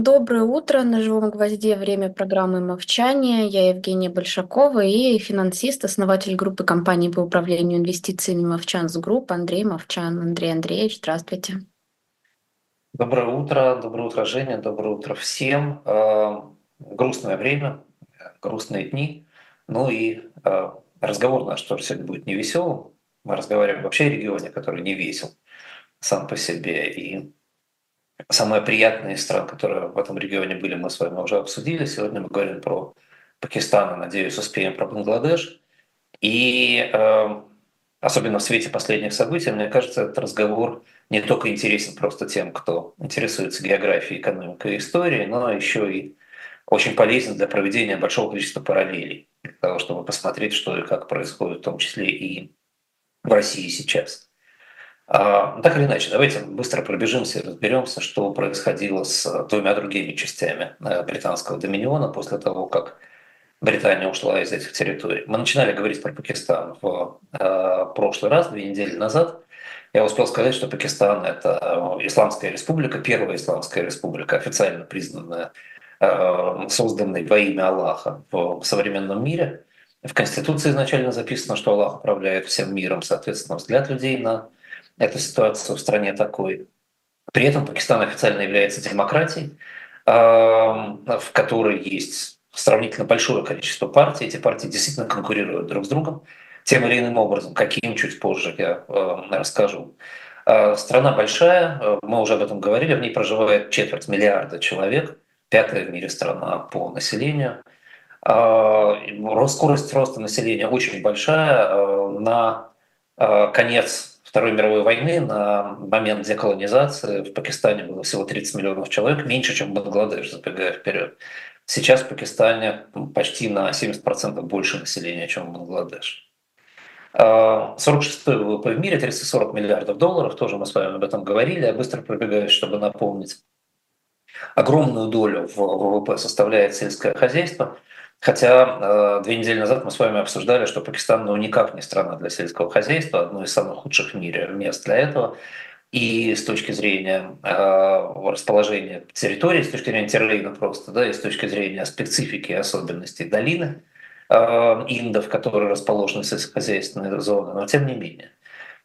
Доброе утро. На живом гвозде время программы «Мовчание». Я Евгения Большакова и финансист, основатель группы компаний по управлению инвестициями «Movchan's Group» Андрей Мовчан. Андрей Андреевич, здравствуйте. Доброе утро, доброе утро, Женя, доброе утро всем. Э, грустное время, грустные дни. Ну и э, разговор наш тоже сегодня будет не веселым. Мы разговариваем вообще о регионе, который не весел сам по себе. И Самые приятные страны, которые в этом регионе были, мы с вами уже обсудили. Сегодня мы говорим про Пакистан, и, надеюсь, успеем про Бангладеш. И э, особенно в свете последних событий, мне кажется, этот разговор не только интересен просто тем, кто интересуется географией, экономикой и историей, но еще и очень полезен для проведения большого количества параллелей, для того, чтобы посмотреть, что и как происходит, в том числе и в России сейчас. А, так или иначе, давайте быстро пробежимся и разберемся, что происходило с двумя другими частями э, британского доминиона после того, как Британия ушла из этих территорий. Мы начинали говорить про Пакистан в э, прошлый раз, две недели назад. Я успел сказать, что Пакистан – это э, исламская республика, первая исламская республика, официально признанная, созданная во имя Аллаха в современном мире. В Конституции изначально записано, что Аллах управляет всем миром, соответственно, взгляд людей на эта ситуация в стране такой. При этом Пакистан официально является демократией, в которой есть сравнительно большое количество партий. Эти партии действительно конкурируют друг с другом тем или иным образом. Каким, чуть позже я расскажу. А, страна большая, мы уже об этом говорили, в ней проживает четверть миллиарда человек, пятая в мире страна по населению. А, скорость роста населения очень большая. А, на конец Второй мировой войны на момент деколонизации в Пакистане было всего 30 миллионов человек, меньше, чем в Бангладеш, забегая вперед. Сейчас в Пакистане почти на 70% больше населения, чем в Бангладеш. 46-й а, ВВП в мире, 340 миллиардов долларов, тоже мы с вами об этом говорили, я быстро пробегаю, чтобы напомнить. Огромную долю в ВВП составляет сельское хозяйство – Хотя э, две недели назад мы с вами обсуждали, что Пакистан ну, никак не страна для сельского хозяйства, одно из самых худших в мире мест для этого. И с точки зрения э, расположения территории, с точки зрения терлейна просто, да, и с точки зрения специфики и особенностей долины э, Индов, которые расположены в зоне, но тем не менее.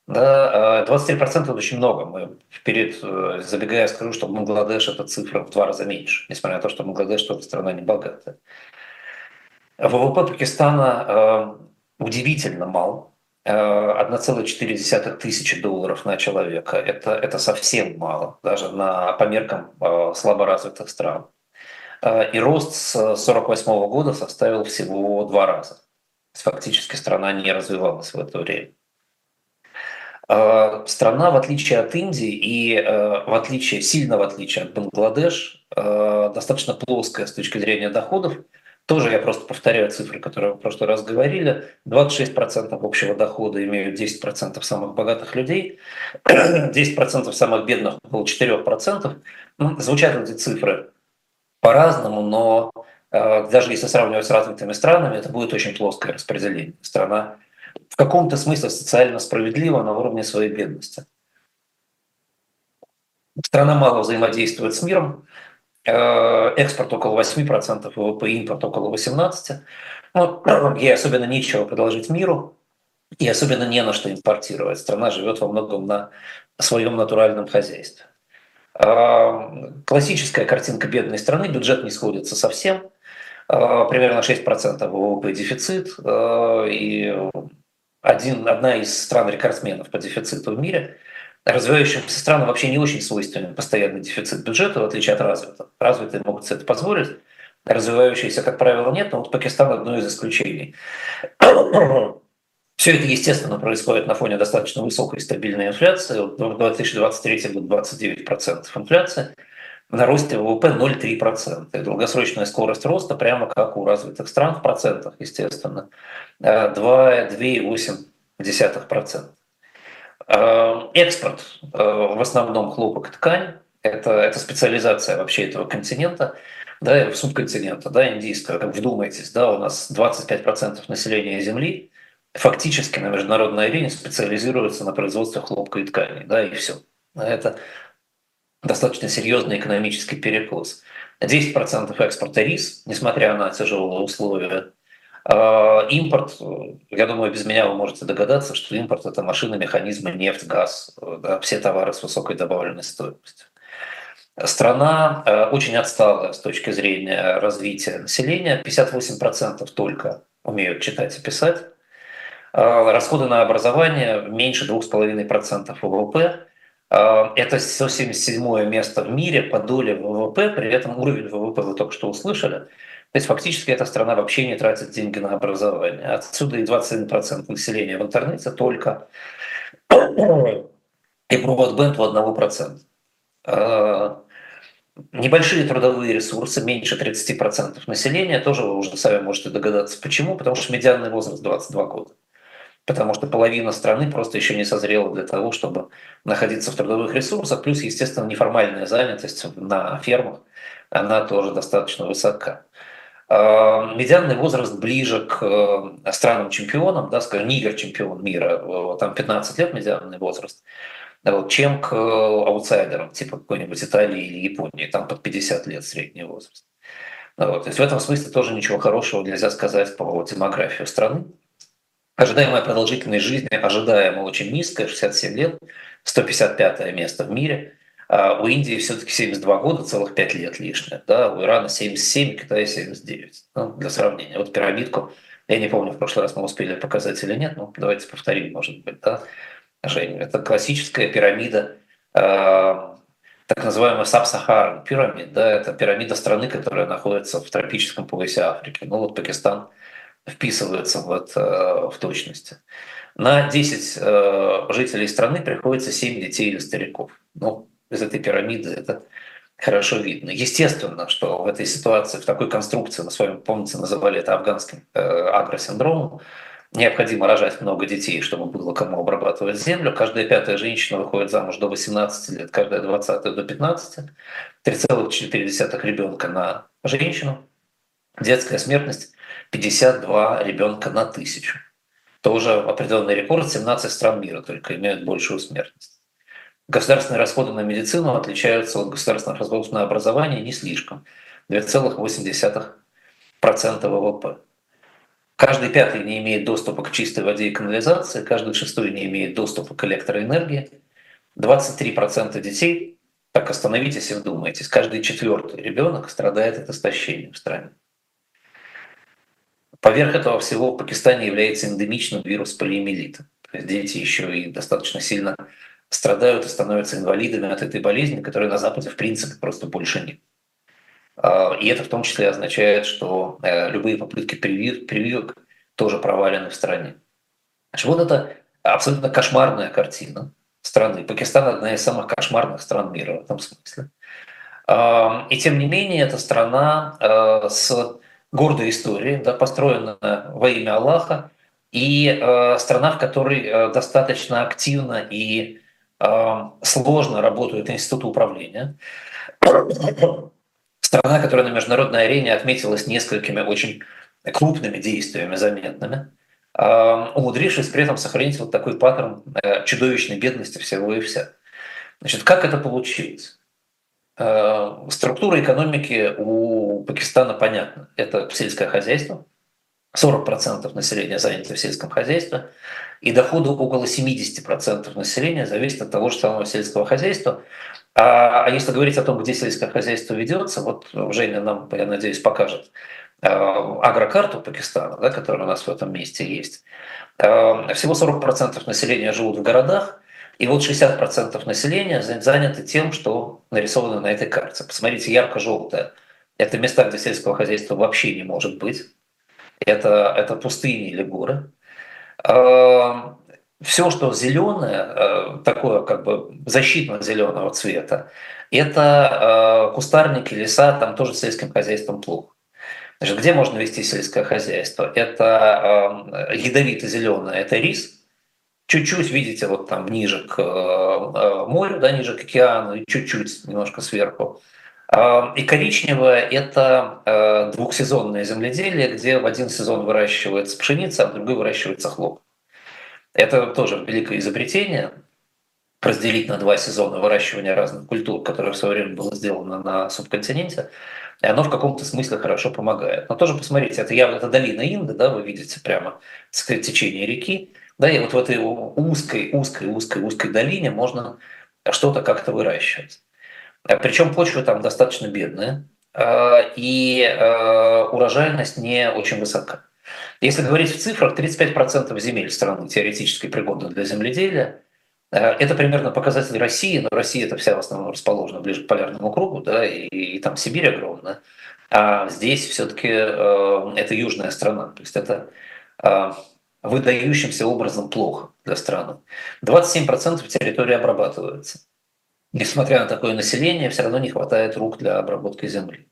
Да, 23% это очень много. Мы вперед, э, забегая, скажу, что Бангладеш это цифра в два раза меньше, несмотря на то, что Бангладеш тоже страна не богатая. ВВП Пакистана э, удивительно мал. 1,4 э, тысячи долларов на человека. Это, это совсем мало, даже на, по меркам э, слаборазвитых стран. И рост с 1948 года составил всего два раза. Фактически страна не развивалась в это время. Страна, в отличие от Индии и в отличие, сильно в отличие от Бангладеш, достаточно плоская с точки зрения доходов, тоже я просто повторяю цифры, которые мы в прошлый раз говорили. 26% общего дохода имеют 10% самых богатых людей, 10% самых бедных около 4%. Ну, звучат эти цифры по-разному, но э, даже если сравнивать с развитыми странами, это будет очень плоское распределение. Страна в каком-то смысле социально справедлива на уровне своей бедности. Страна мало взаимодействует с миром, экспорт около 8% ВВП, импорт около 18%. Ну, ей особенно нечего предложить миру, и особенно не на что импортировать. Страна живет во многом на своем натуральном хозяйстве. Э, классическая картинка бедной страны, бюджет не сходится совсем, э, примерно 6% ВВП дефицит, и один, одна из стран-рекордсменов по дефициту в мире – развивающимся странам вообще не очень свойственен постоянный дефицит бюджета, в отличие от развитых. Развитые могут себе это позволить, развивающиеся, как правило, нет, но вот Пакистан одно из исключений. Все это, естественно, происходит на фоне достаточно высокой стабильной инфляции. В 2023 год 29% инфляции, на росте ВВП 0,3%. И долгосрочная скорость роста, прямо как у развитых стран в процентах, естественно, 2,8%. Э, экспорт э, в основном хлопок ткань. Это, это специализация вообще этого континента, да, субконтинента, да, индийского. Как вдумайтесь, да, у нас 25% населения Земли фактически на международной арене специализируется на производстве хлопка и ткани, да, и все. Это достаточно серьезный экономический перекос. 10% экспорта рис, несмотря на тяжелые условия. А, импорт, я думаю, без меня вы можете догадаться, что импорт – это машины, механизмы, нефть, газ, да, все товары с высокой добавленной стоимостью. Страна э, очень отстала с точки зрения развития населения. 58% только умеют читать и писать. Расходы на образование меньше 2,5% ВВП. А, это 177 место в мире по доле ВВП, при этом уровень ВВП вы только что услышали. То есть фактически эта страна вообще не тратит деньги на образование. Отсюда и 21% населения в интернете только и броудбенд у 1%. А, небольшие трудовые ресурсы, меньше 30% населения, тоже вы уже сами можете догадаться почему, потому что медианный возраст 22 года потому что половина страны просто еще не созрела для того, чтобы находиться в трудовых ресурсах, плюс, естественно, неформальная занятость на фермах, она тоже достаточно высока. А, медианный возраст ближе к э, странам-чемпионам, да, скажем, Нигер чемпион мира, э, там 15 лет медианный возраст, вот, чем к аутсайдерам, типа какой-нибудь Италии или Японии, там под 50 лет средний возраст. Вот. То есть в этом смысле тоже ничего хорошего нельзя сказать по демографии страны. Ожидаемая продолжительность жизни ожидаемо очень низкая, 67 лет, 155 место в мире. А у Индии все-таки 72 года, целых 5 лет лишнее. Да? У Ирана 77, Китая 79. Ну, для сравнения. Вот пирамидку, я не помню, в прошлый раз мы успели показать или нет, но давайте повторим, может быть. Да? Жень, это классическая пирамида, э, так называемая саб-сахаран пирамид. Да? Это пирамида страны, которая находится в тропическом поясе Африки. Ну вот Пакистан – вписываются вот, э, в точности. На 10 э, жителей страны приходится 7 детей или стариков. Ну, из этой пирамиды это хорошо видно. Естественно, что в этой ситуации, в такой конструкции, мы с вами, помните, называли это афганским э, агросиндромом, необходимо рожать много детей, чтобы было кому обрабатывать землю. Каждая пятая женщина выходит замуж до 18 лет, каждая двадцатая до 15. 3,4 ребенка на женщину. Детская смертность 52 ребенка на тысячу. Тоже определенный рекорд, 17 стран мира только имеют большую смертность. Государственные расходы на медицину отличаются от государственных расходов на образование не слишком. 2,8% ВВП. Каждый пятый не имеет доступа к чистой воде и канализации, каждый шестой не имеет доступа к электроэнергии. 23% детей, так остановитесь и вдумайтесь, каждый четвертый ребенок страдает от истощения в стране. Поверх этого всего в Пакистане является эндемичным вирус полиомиелита. Дети еще и достаточно сильно страдают и становятся инвалидами от этой болезни, которой на Западе в принципе просто больше нет. А, и это в том числе означает, что э, любые попытки прививок тоже провалены в стране. Значит, вот это абсолютно кошмарная картина страны. Пакистан – одна из самых кошмарных стран мира в этом смысле. И тем не менее, это страна э, с гордой истории, да, построенная во имя Аллаха, и э, страна, в которой э, достаточно активно и э, сложно работают институты управления. Страна, которая на международной арене отметилась несколькими очень крупными действиями, заметными, э, умудрившись при этом сохранить вот такой паттерн э, чудовищной бедности всего и вся. Значит, как это получилось? Э, структура экономики у Пакистана понятна. Это сельское хозяйство. 40% населения занято в сельском хозяйстве, и доходы около 70% населения зависят от того же самого сельского хозяйства. А, а если говорить о том, где сельское хозяйство ведется, вот Женя нам, я надеюсь, покажет э, агрокарту Пакистана, да, которая у нас в этом месте есть. Э, всего 40% населения живут в городах, и вот 60% населения заняты тем, что нарисовано на этой карте. Посмотрите, ярко-желтое. Это места, где сельского хозяйства вообще не может быть. Это, это пустыни или горы. А, Все, что зеленое, а, такое как бы защитно-зеленого цвета, это а, кустарники, леса, там тоже сельским хозяйством плохо. Значит, где можно вести сельское хозяйство? Это ядовито-зеленое, это рис – чуть-чуть, видите, вот там ниже к э, морю, да, ниже к океану, и чуть-чуть немножко сверху. А, и коричневое – это э, двухсезонное земледелие, где в один сезон выращивается пшеница, а в другой выращивается хлоп. Это тоже великое изобретение. разделить на два сезона выращивания разных культур, которое в свое время было сделано на субконтиненте, и оно в каком-то смысле хорошо помогает. Но тоже посмотрите, это явно это долина Инды, да, вы видите прямо течение реки, да, и вот в этой узкой, узкой, узкой, узкой долине можно что-то как-то выращивать. А Причем почва там достаточно бедная, а, и а, урожайность не очень высока. Если говорить в цифрах, 35% земель страны теоретически пригодны для земледелия. Это примерно показатель России, но Россия это вся в основном расположена ближе к полярному кругу, да, и, и там Сибирь огромная. А здесь все-таки э, это южная страна, то есть это э, выдающимся образом плохо для страны. 27% территории обрабатывается. Несмотря на такое население, все равно не хватает рук для обработки земли.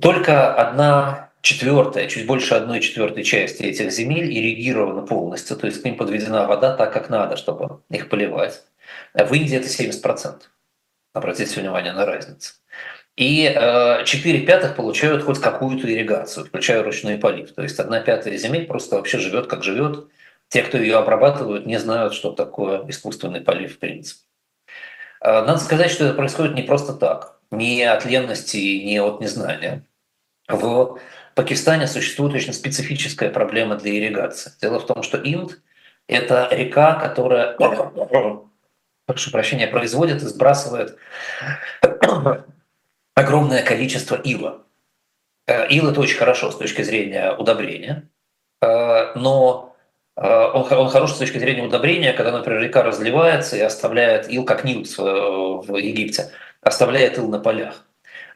Только одна четвертая, чуть больше одной четвертой части этих земель ирригирована полностью, то есть к ним подведена вода так, как надо, чтобы их поливать. В Индии это 70%. Обратите внимание на разницу. И э, 4 пятых получают хоть какую-то ирригацию, включая ручной полив. То есть одна пятая земель просто вообще живет, как живет. Те, кто ее обрабатывают, не знают, что такое искусственный полив в принципе. Э, надо сказать, что это происходит не просто так, не от ленности, не от незнания. В Пакистане существует очень специфическая проблема для ирригации. Дело в том, что Инд – это река, которая, прошу прощения, производит и сбрасывает огромное количество ила. Э, ил – это очень хорошо с точки зрения удобрения, э, но э, он, он хорош с точки зрения удобрения, когда, например, река разливается и оставляет ил, как Нил в Египте, оставляет ил на полях.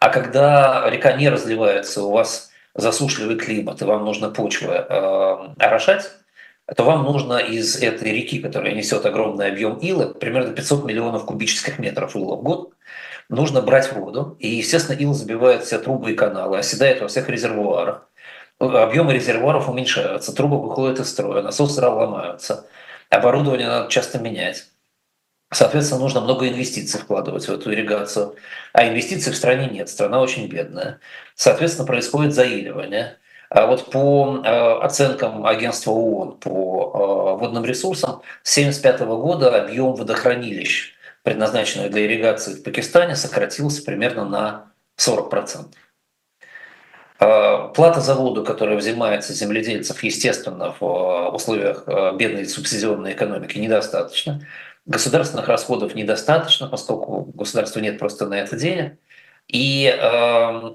А когда река не разливается, у вас засушливый климат, и вам нужно почвы э, орошать, то вам нужно из этой реки, которая несет огромный объем ила, примерно 500 миллионов кубических метров ила в год, нужно брать воду. И, естественно, ил забивает все трубы и каналы, оседает во всех резервуарах. Объемы резервуаров уменьшаются, трубы выходят из строя, насосы ломаются, оборудование надо часто менять. Соответственно, нужно много инвестиций вкладывать в эту ирригацию. А инвестиций в стране нет, страна очень бедная. Соответственно, происходит заиливание. А вот по э, оценкам агентства ООН по э, водным ресурсам, с 1975 года объем водохранилищ предназначенных для ирригации в Пакистане, сократился примерно на 40%. А, плата за воду, которая взимается земледельцев, естественно, в а, условиях а, бедной субсидионной экономики, недостаточно. Государственных расходов недостаточно, поскольку государства нет просто на это денег. И,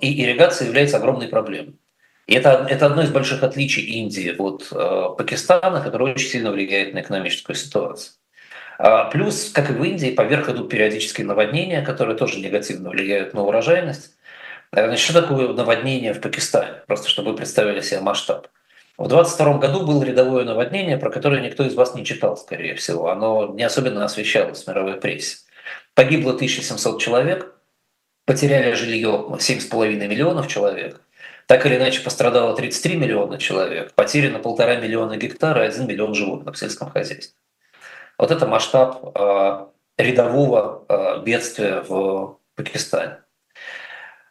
и ирригация является огромной проблемой. И это, это одно из больших отличий Индии от Пакистана, которое очень сильно влияет на экономическую ситуацию. А, плюс, как и в Индии, поверх идут периодические наводнения, которые тоже негативно влияют на урожайность. Значит, что такое наводнение в Пакистане? Просто чтобы вы представили себе масштаб. В 22 году было рядовое наводнение, про которое никто из вас не читал, скорее всего. Оно не особенно освещалось в мировой прессе. Погибло 1700 человек, потеряли жилье 7,5 миллионов человек. Так или иначе пострадало 33 миллиона человек, потеряно полтора миллиона гектара и 1 миллион животных в сельском хозяйстве. Вот это масштаб э, рядового э, бедствия в Пакистане.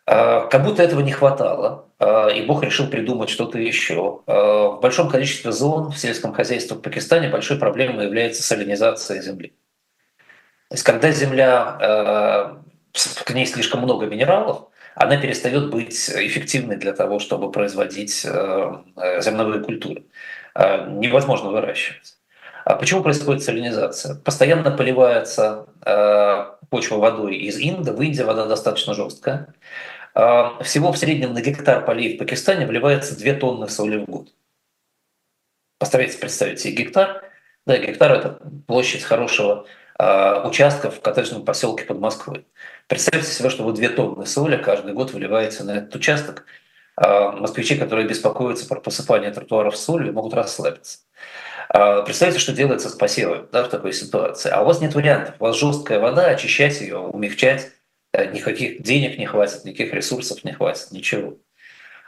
Э, как будто этого не хватало, и Бог решил придумать что-то еще. В большом количестве зон в сельском хозяйстве в Пакистане большой проблемой является салинизация земли. То есть когда земля, к ней слишком много минералов, она перестает быть эффективной для того, чтобы производить зерновые культуры. Невозможно выращивать. А почему происходит салинизация? Постоянно поливается э, почва водой из Инда. В Индии вода достаточно жесткая. Э, всего в среднем на гектар полей в Пакистане вливается 2 тонны соли в год. Постарайтесь представить себе гектар. Да, гектар – это площадь хорошего э, участка в коттеджном поселке под Москвой. Представьте себе, что вы 2 тонны соли каждый год выливаете на этот участок. Москвичи, которые беспокоятся про посыпание тротуаров солью, могут расслабиться. А, представьте, что делается с посевом да, в такой ситуации. А у вас нет вариантов. У вас жесткая вода, очищать ее, умягчать, никаких денег не хватит, никаких ресурсов не хватит, ничего.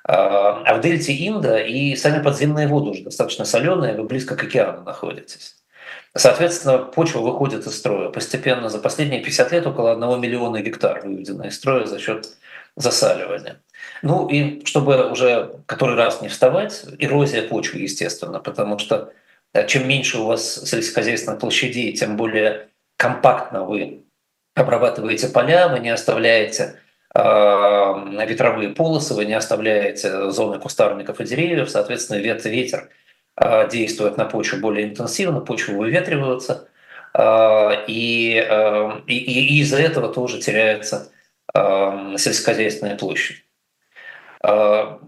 А, а в дельте Инда и сами подземные воды уже достаточно соленые, вы близко к океану находитесь. Соответственно, почва выходит из строя. Постепенно за последние 50 лет около 1 миллиона гектар выведено из строя за счет засаливания. Ну и чтобы уже который раз не вставать, эрозия почвы, естественно, потому что чем меньше у вас сельскохозяйственных площадей, тем более компактно вы обрабатываете поля, вы не оставляете э, ветровые полосы, вы не оставляете зоны кустарников и деревьев, соответственно, ветер э, действует на почву более интенсивно, почва выветривается, э, и, э, и, и из-за этого тоже теряется э, сельскохозяйственная площадь.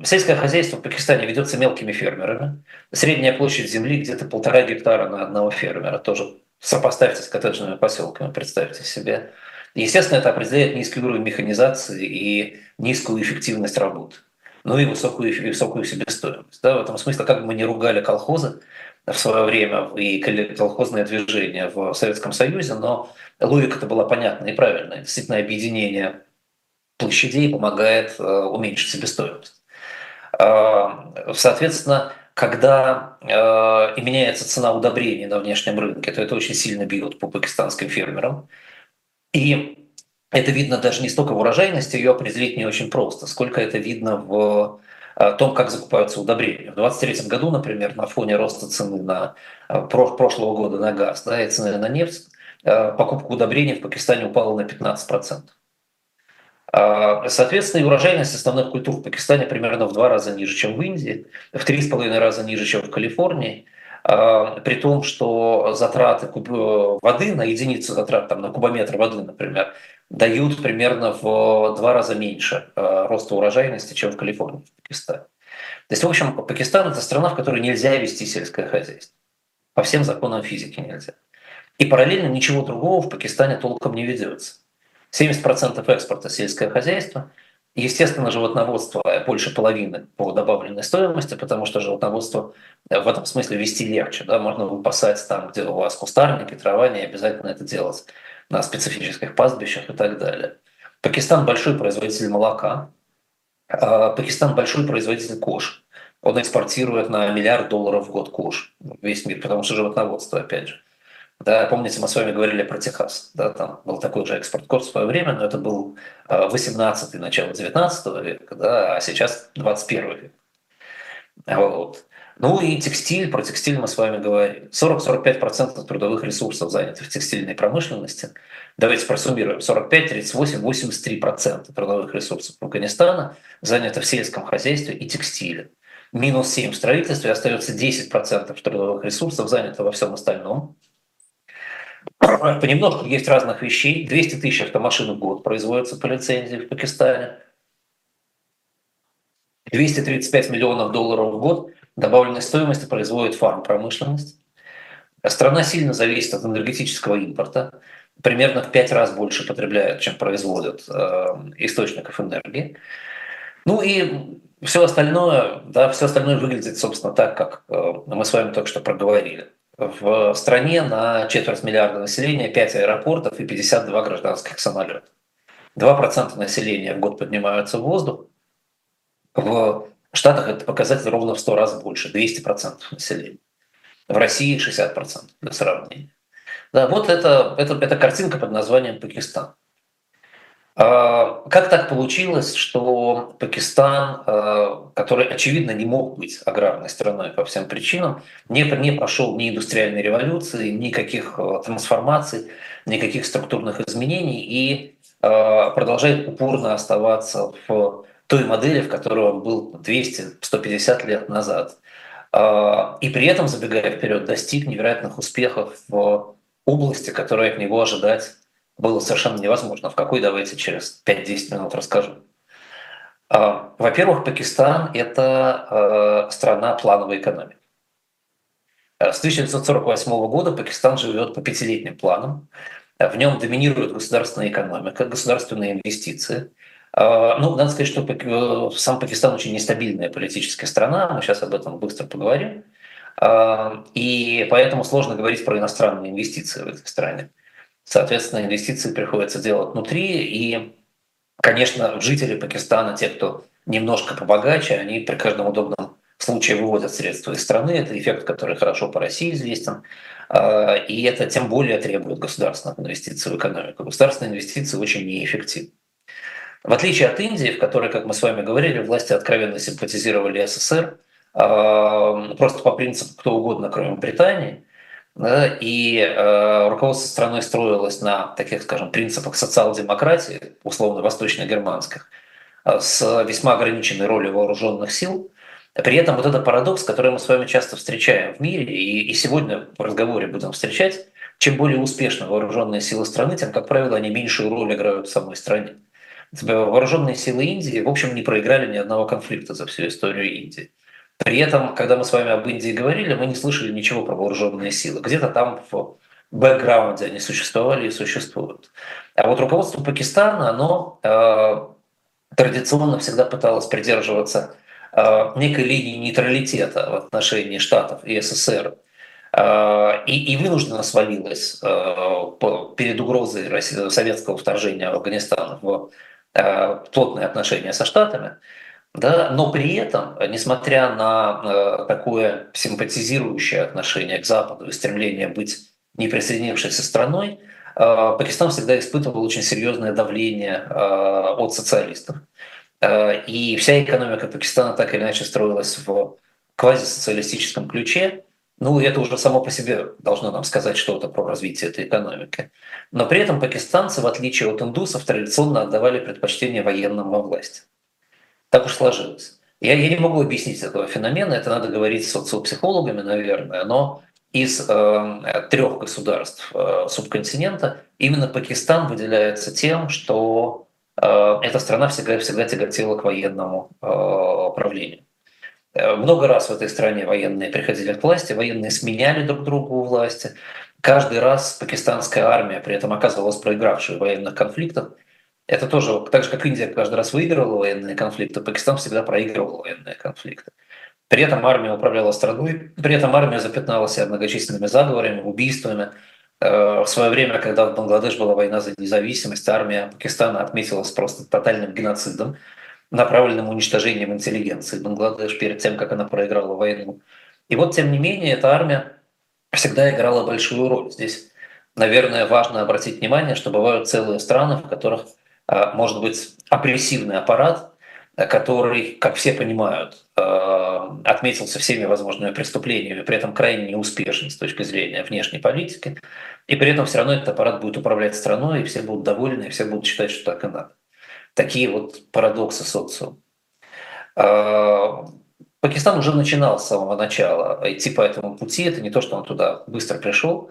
Сельское хозяйство в Пакистане ведется мелкими фермерами. Средняя площадь земли где-то полтора гектара на одного фермера. Тоже сопоставьте с коттеджными поселками, представьте себе. Естественно, это определяет низкий уровень механизации и низкую эффективность работы, ну и высокую, и высокую себестоимость. Да, в этом смысле, как бы мы не ругали колхозы в свое время и колхозное движение в Советском Союзе, но логика-то была понятна и правильная. Действительно, объединение площадей помогает э, уменьшить себестоимость. Э, соответственно, когда э, и меняется цена удобрений на внешнем рынке, то это очень сильно бьет по пакистанским фермерам. И это видно даже не столько в урожайности, ее определить не очень просто, сколько это видно в том, как закупаются удобрения. В 2023 году, например, на фоне роста цены на прошлого года на газ да, и цены на нефть, покупка удобрений в Пакистане упала на 15%. Соответственно, и урожайность основных культур в Пакистане примерно в два раза ниже, чем в Индии, в три с половиной раза ниже, чем в Калифорнии. А, при том, что затраты воды на единицу затрат, там, на кубометр воды, например, дают примерно в два раза меньше э, роста урожайности, чем в Калифорнии, в Пакистане. То есть, в общем, Пакистан – это страна, в которой нельзя вести сельское хозяйство. По всем законам физики нельзя. И параллельно ничего другого в Пакистане толком не ведется. 70% экспорта сельское хозяйство – Естественно, животноводство больше половины по добавленной стоимости, потому что животноводство э, в этом смысле вести легче. Да? Можно выпасать там, где у вас кустарники, трава, не обязательно это делать на специфических пастбищах и так далее. Пакистан большой производитель молока. А Пакистан большой производитель кож. Он экспортирует на миллиард долларов в год кож весь мир, потому что животноводство, опять же. Да, помните, мы с вами говорили про Техас. Да, там был такой же экспорт-код в свое время, но это был 18-й, э, начало 19 века, да, а сейчас 21 век. Вот. Ну и текстиль, про текстиль мы с вами говорили. 40-45% трудовых ресурсов заняты в текстильной промышленности. Давайте просуммируем. 45, 38, 83% трудовых ресурсов Афганистана занято в сельском хозяйстве и текстиле. Минус 7 в строительстве, остается 10% трудовых ресурсов занято во всем остальном. Понемножку есть разных вещей. 200 тысяч автомашин в год производятся по лицензии в Пакистане. 235 миллионов долларов в год добавленной стоимости производит фарм-промышленность. Страна сильно зависит от энергетического импорта. Примерно в пять раз больше потребляет, чем производят э, источников энергии. Ну и все остальное, да, все остальное выглядит, собственно, так, как э, мы с вами только что проговорили в стране на четверть миллиарда населения 5 аэропортов и 52 гражданских самолета. 2% населения в год поднимаются в воздух. В Штатах это показатель ровно в 100 раз больше, 200% населения. В России 60% для сравнения. Да, вот это, это, это картинка под названием Пакистан. А, как так получилось, что Пакистан, а, который, очевидно, не мог быть аграрной страной по всем причинам, не, не прошел ни индустриальной революции, никаких а, трансформаций, никаких структурных изменений и продолжает упорно оставаться в той модели, в которой он был 200-150 лет назад. И при этом, забегая вперед, достиг невероятных успехов в области, которая от него ожидать было совершенно невозможно. В какой, давайте через 5-10 минут расскажу. А, во-первых, Пакистан – это э, страна плановой экономики. Э, с 1948 года Пакистан живет по пятилетним планам. В нем доминирует государственная экономика, государственные инвестиции. А, ну, надо сказать, что э, сам Пакистан очень нестабильная политическая страна, мы сейчас об этом быстро поговорим. А, и поэтому сложно говорить про иностранные инвестиции в этой стране. Соответственно, инвестиции приходится делать внутри. И, конечно, жители Пакистана, те, кто немножко побогаче, они при каждом удобном случае выводят средства из страны. Это эффект, который хорошо по России известен. А, и это тем более требует государственных инвестиций в экономику. Государственные инвестиции очень неэффективны. В отличие от Индии, в которой, как мы с вами говорили, власти откровенно симпатизировали СССР, а, просто по принципу кто угодно, кроме Британии, и э, руководство страной строилось на таких, скажем, принципах социал-демократии, условно восточно-германских, э, с весьма ограниченной ролью вооруженных сил. При этом вот этот парадокс, который мы с вами часто встречаем в мире, и, и сегодня в разговоре будем встречать, чем более успешны вооруженные силы страны, тем, как правило, они меньшую роль играют в самой стране. Вооруженные силы Индии, в общем, не проиграли ни одного конфликта за всю историю Индии. При этом, когда мы с вами об Индии говорили, мы не слышали ничего про вооруженные силы. Где-то там в бэкграунде они существовали и существуют. А вот руководство Пакистана, оно э, традиционно всегда пыталось придерживаться э, некой линии нейтралитета в отношении Штатов и СССР. Э, и, и вынужденно свалилось э, перед угрозой советского вторжения в Афганистан в э, плотные отношения со Штатами. Да, но при этом, несмотря на э, такое симпатизирующее отношение к Западу и стремление быть не присоединившейся страной, э, Пакистан всегда испытывал очень серьезное давление э, от социалистов. И вся экономика Пакистана так или иначе строилась в квазисоциалистическом ключе. Ну, это уже само по себе должно нам сказать что-то про развитие этой экономики. Но при этом пакистанцы, в отличие от индусов, традиционно отдавали предпочтение военным во власти. Так уж сложилось. Я, я не могу объяснить этого феномена, это надо говорить с социопсихологами, наверное, но из э, трех государств э, субконтинента именно Пакистан выделяется тем, что э, эта страна всегда, всегда тяготела к военному э, правлению. Э, много раз в этой стране военные приходили к власти, военные сменяли друг друга у власти. Каждый раз пакистанская армия при этом оказывалась проигравшей в военных конфликтах, это тоже, так же как Индия каждый раз выигрывала военные конфликты, Пакистан всегда проигрывал военные конфликты. При этом армия управляла страной, при этом армия запятнала себя многочисленными заговорами, убийствами. Э, в свое время, когда в Бангладеш была война за независимость, армия Пакистана отметилась просто тотальным геноцидом, направленным уничтожением интеллигенции Бангладеш перед тем, как она проиграла войну. И вот, тем не менее, эта армия всегда играла большую роль. Здесь, наверное, важно обратить внимание, что бывают целые страны, в которых может быть опрессивный аппарат, который, как все понимают, а, отметился всеми возможными преступлениями, при этом крайне неуспешен с точки зрения внешней политики, и при этом все равно этот аппарат будет управлять страной, и все будут довольны, и все будут считать, что так и надо. Такие вот парадоксы социума. А, Пакистан уже начинал с самого начала идти по этому пути. Это не то, что он туда быстро пришел.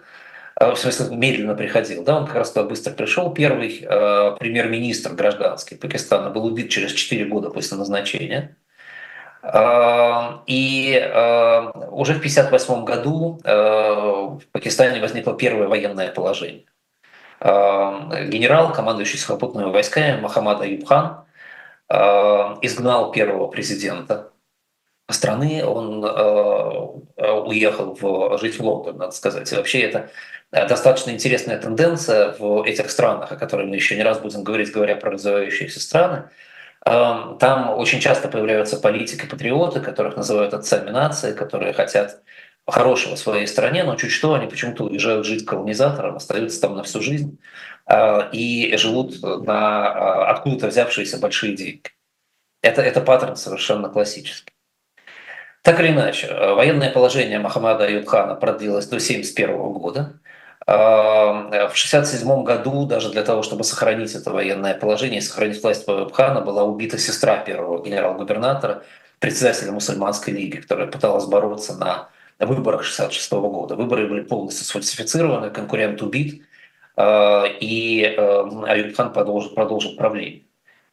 А, в смысле медленно приходил, да, он как раз туда быстро пришел. Первый э, премьер-министр гражданский Пакистана был убит через 4 года после назначения. Э, и э, уже в 1958 году э, в Пакистане возникло первое военное положение. Генерал, командующий сухопутными войсками Махамад Аюбхан, изгнал первого президента страны, он э, уехал в, жить в Лондон, надо сказать. И вообще это Э, достаточно интересная тенденция в этих странах, о которой мы еще не раз будем говорить, говоря про развивающиеся страны. Эм, там очень часто появляются политики-патриоты, которых называют отцами нации, которые хотят хорошего в своей стране, но чуть что они почему-то уезжают жить колонизатором, остаются там на всю жизнь э, и живут на э, откуда-то взявшиеся большие деньги. Это, это паттерн совершенно классический. Так или иначе, военное положение Махамада Аюбхана продлилось до 1971 года. В 1967 году, даже для того, чтобы сохранить это военное положение, сохранить власть Павабхана, была убита сестра первого генерал-губернатора, председателя мусульманской лиги, которая пыталась бороться на выборах 1966 года. Выборы были полностью сфальсифицированы, конкурент убит, и Аюб Хан продолжил, продолжил правление.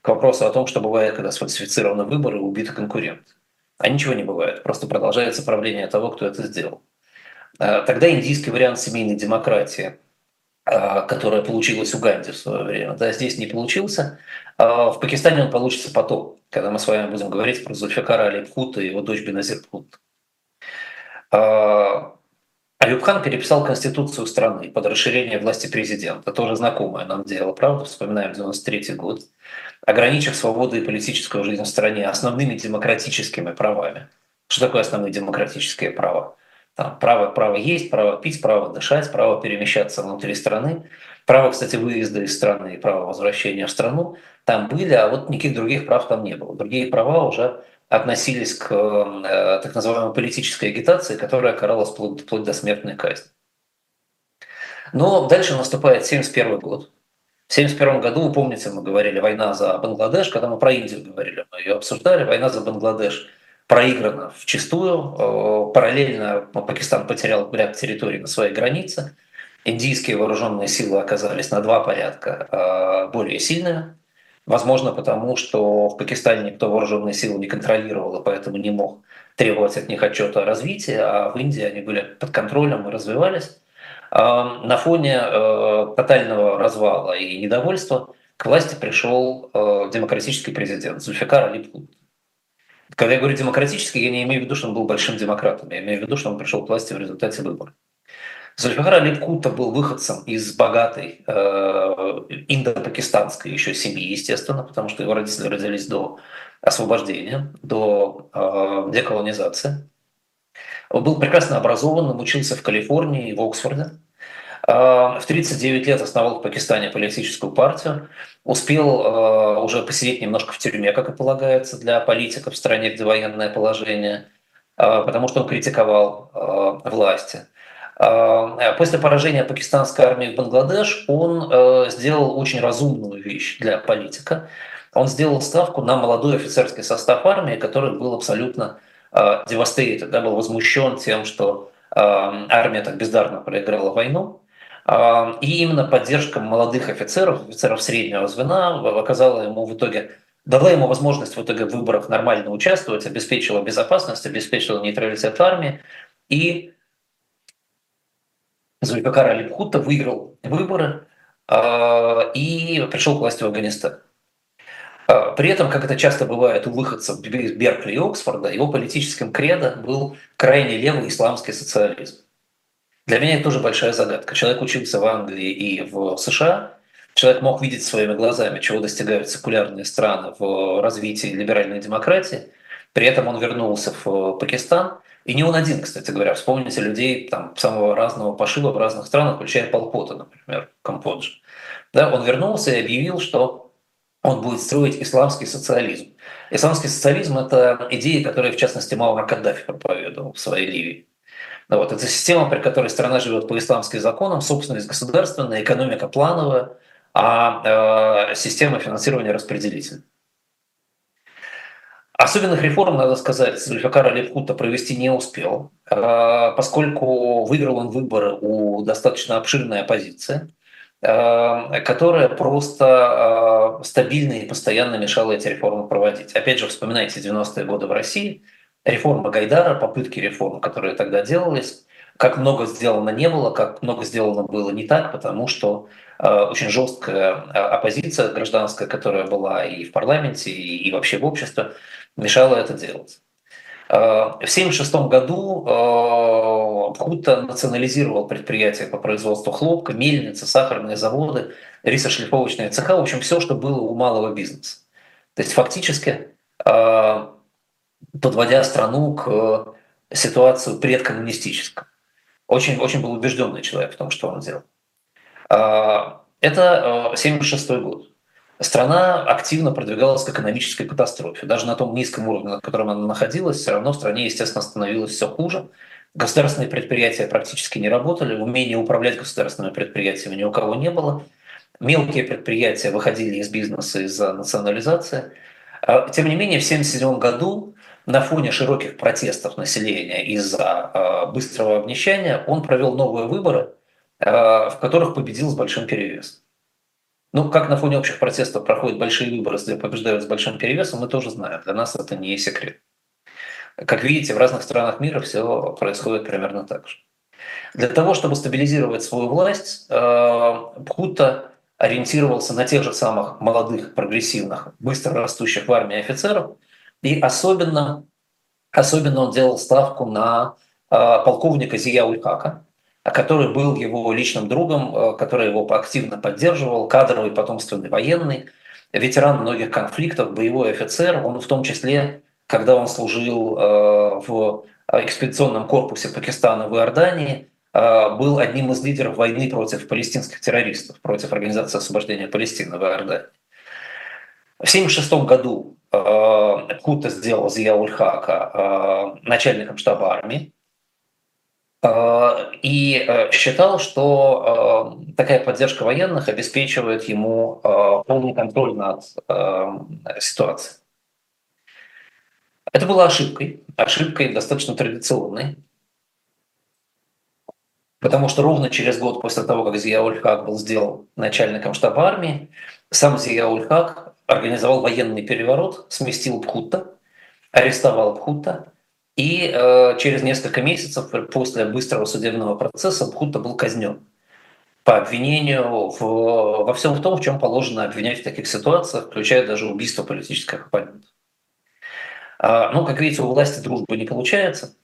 К вопросу о том, что бывает, когда сфальсифицированы выборы и убит конкурент. А ничего не бывает, просто продолжается правление того, кто это сделал. Э, тогда индийский вариант семейной демократии, э, которая получилась в Уганде в свое время, да, здесь не получился. А в Пакистане он получится потом, когда мы с вами будем говорить про Зульфикара Алипхута и его дочь Беназир Пхут. А, Аюбхан переписал конституцию страны под расширение власти президента. Тоже знакомое нам дело, правда? Вспоминаем 93 год. Ограничив свободу и политическую жизнь в стране основными демократическими правами. Что такое основные демократические права? Там право, право есть, право пить, право дышать, право перемещаться внутри страны, право, кстати, выезда из страны и право возвращения в страну там были, а вот никаких других прав там не было. Другие права уже относились к э, так называемой политической агитации, которая каралась вплоть, вплоть до смертной казни. Но дальше наступает 1971 год. В 1971 году, вы помните, мы говорили «Война за Бангладеш», когда мы про Индию говорили, мы ее обсуждали, «Война за Бангладеш» проиграна в чистую. Э, параллельно Пакистан потерял ряд территорий на своей границе. Индийские вооруженные силы оказались на два порядка э, более сильные. Возможно, потому что в Пакистане никто вооруженные силы не контролировал, и поэтому не мог требовать от них отчета о развитии, а в Индии они были под контролем и развивались. Э, на фоне тотального развала и недовольства к власти пришел демократический президент Зульфикар Алипхут. Когда я говорю демократический, я не имею в виду, что он был большим демократом, я имею в виду, что он пришел к власти в результате выборов. Зульфихар Алипкута был выходцем из богатой э, индо-пакистанской еще семьи, естественно, потому что его родители родились до освобождения, до э, деколонизации. Он был прекрасно образованным, учился в Калифорнии и в Оксфорде. Э, в 39 лет основал в Пакистане политическую партию, успел э, уже посидеть немножко в тюрьме, как и полагается для политика в стране, где военное положение, э, потому что он критиковал власти. После поражения пакистанской армии в Бангладеш он сделал очень разумную вещь для политика. Он сделал ставку на молодой офицерский состав армии, который был абсолютно devastated, да, был возмущен тем, что армия так бездарно проиграла войну. И именно поддержка молодых офицеров, офицеров среднего звена оказала ему в итоге дала ему возможность в итоге в выборах нормально участвовать, обеспечила безопасность, обеспечила нейтралитет армии. И Зульфикар Алипхута выиграл выборы а, и пришел к власти в Афганистан. А, при этом, как это часто бывает у выходцев из Беркли и Оксфорда, его политическим кредо был крайне левый исламский социализм. Для меня это тоже большая загадка. Человек учился в Англии и в США, человек мог видеть своими глазами, чего достигают секулярные страны в развитии либеральной демократии, при этом он вернулся в Пакистан, и не он один, кстати говоря. Вспомните людей там, самого разного пошива в разных странах, включая Полпота, например, Камбоджи. Да, он вернулся и объявил, что он будет строить исламский социализм. Исламский социализм – это идеи, которые, в частности, Мауэр Каддафи проповедовал в своей Ливии. Ну вот, это система, при которой страна живет по исламским законам, собственность государственная, экономика плановая, а э, система финансирования распределительная. Особенных реформ, надо сказать, Зульфикар Алипхута провести не успел, э, поскольку выиграл он выборы у достаточно обширной оппозиции, которая просто э, стабильно и постоянно мешала эти реформы проводить. Опять же, вспоминайте 90-е годы в России – реформа Гайдара, попытки реформ, которые тогда делались, как много сделано не было, как много сделано было не так, потому что э, очень жесткая э, оппозиция гражданская, которая была и в парламенте, и вообще в обществе, мешала это делать. Э, в 1976 году э, Пхута национализировал предприятия по производству хлопка, мельницы, сахарные заводы, рисошлифовочные цеха, в общем, все, что было у малого бизнеса. То есть фактически э, подводя страну к э, ситуации предкоммунистической. Очень, очень был убежденный человек в том, что он делал. А, это 1976 э, год. Страна активно продвигалась к экономической катастрофе. Даже на том низком уровне, на котором она находилась, все равно в стране, естественно, становилось все хуже. Государственные предприятия практически не работали, умения управлять государственными предприятиями ни у кого не было. Мелкие предприятия выходили из бизнеса из-за национализации. А, тем не менее, в 1977 году на фоне широких протестов населения из-за э, быстрого обнищания он провел новые выборы, э, в которых победил с большим перевесом. Ну, как на фоне общих протестов проходят большие выборы, где побеждают с большим перевесом, мы тоже знаем. Для нас это не секрет. Как видите, в разных странах мира все происходит примерно так же. Для того, чтобы стабилизировать свою власть, э, Пхута ориентировался на тех же самых молодых, прогрессивных, быстро растущих в армии офицеров – и особенно, особенно он делал ставку на э, полковника Зия Ульхака, который был его личным другом, э, который его активно поддерживал, кадровый, потомственный военный, ветеран многих конфликтов, боевой офицер. Он в том числе, когда он служил э, в экспедиционном корпусе Пакистана в Иордании, был одним из лидеров войны против палестинских террористов, против Организации освобождения Палестины в Иордании. В 1976 году Кута сделал Зия Ульхака начальником штаба армии. И считал, что такая поддержка военных обеспечивает ему полный контроль над ситуацией. Это было ошибкой, ошибкой достаточно традиционной, потому что ровно через год после того, как Зияуль-Хак был сделан начальником штаба армии, сам Зияуль-Хак организовал военный переворот, сместил Пхутта, арестовал Пхутта, и э, через несколько месяцев после быстрого судебного процесса Пхутта был казнен по обвинению в, во всем в том, в чем положено обвинять в таких ситуациях, включая даже убийство политических оппонентов. А, ну, как видите, у власти дружбы не получается.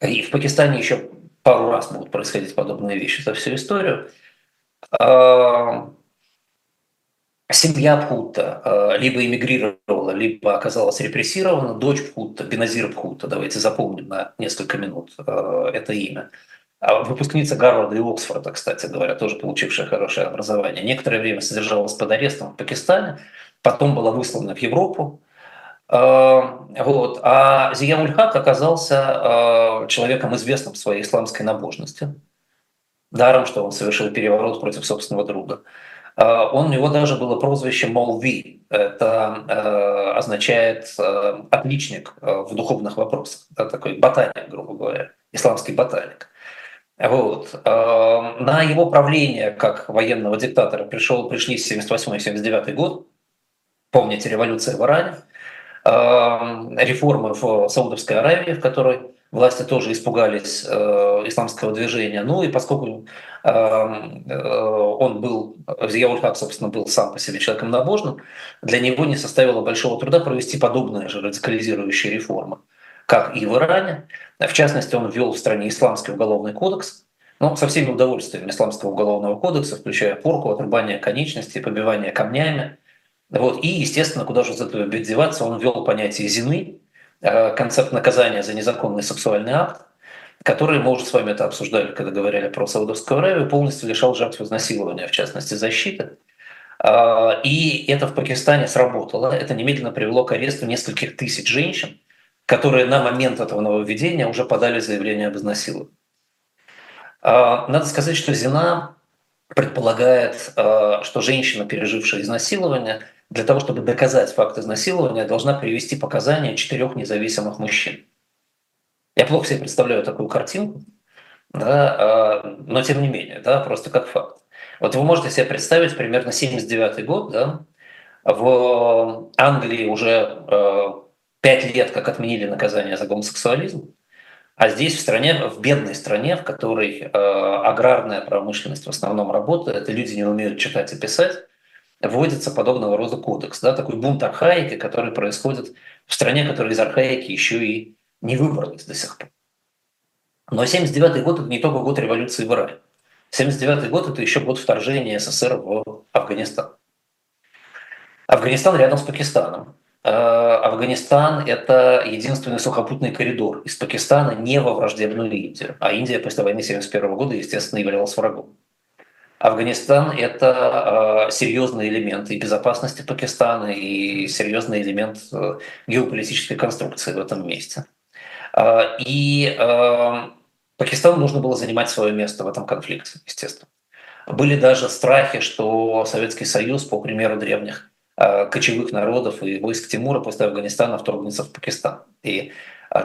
И в Пакистане еще пару раз будут происходить подобные вещи за всю историю. А, семья Пхутта а, либо эмигрировала, либо оказалась репрессирована. Дочь Пхутта, Беназир Пхутта, давайте запомним на несколько минут это имя. Выпускница Гарварда и Оксфорда, кстати говоря, тоже получившая хорошее образование. Некоторое время содержалась под арестом в Пакистане, потом была выслана в Европу, Эм, вот. А Зия Ульхак оказался э, человеком, известным своей исламской набожности. Даром, что он совершил переворот против собственного друга. Э, он, у него даже было прозвище Молви. Это э, означает отличник в духовных вопросах. Это такой ботаник, грубо говоря, исламский ботаник. Вот. На его правление как военного диктатора пришел, пришли 78-79 год. Помните, революция в Иране – реформы в Саудовской Аравии, в которой власти тоже испугались э, исламского движения. Ну и поскольку эм, э, он был, Зияуль-Хак, собственно, был сам по себе человеком набожным, для него не составило большого труда провести подобные же радикализирующие реформы, как и в Иране. В частности, он ввел в стране исламский уголовный кодекс, ну, со всеми удовольствиями исламского уголовного кодекса, включая порку, отрубание конечностей, побивание камнями, вот. И, естественно, куда же из этого деваться, он ввел понятие зины, концепт наказания за незаконный сексуальный акт, который мы уже с вами это обсуждали, когда говорили про Саудовскую Аравию, полностью лишал жертв изнасилования, в частности, защиты. А, и это в Пакистане сработало. Это немедленно привело к аресту нескольких тысяч женщин, которые на момент этого нововведения уже подали заявление об изнасиловании. А, надо сказать, что Зина предполагает, э, что женщина, пережившая изнасилование, для того, чтобы доказать факт изнасилования, должна привести показания четырех независимых мужчин. Я плохо себе представляю такую картинку, да, а, но тем не менее, да, просто как факт. Вот вы можете себе представить примерно 79 год, да, в Англии уже э, пять лет как отменили наказание за гомосексуализм, а здесь в стране, в бедной стране, в которой э, аграрная промышленность в основном работает, и люди не умеют читать и писать, вводится подобного рода кодекс, да, такой бунт архаики, который происходит в стране, которая из архаики еще и не выбралась до сих пор. Но 79 год – это не только год революции в Иране. 79 год – это еще год вторжения СССР в Афганистан. Афганистан рядом с Пакистаном. Э, Афганистан – это единственный сухопутный коридор из Пакистана не во враждебную Индию. А Индия после войны 1971 года, естественно, являлась врагом. Афганистан – это э, серьезный элемент и безопасности Пакистана, и серьезный элемент э, геополитической конструкции в этом месте. Э, и Пакистану нужно было занимать свое место в этом конфликте, естественно. Были даже страхи, что Советский Союз, по примеру древних кочевых народов и войск Тимура после Афганистана вторгнется в Пакистан. И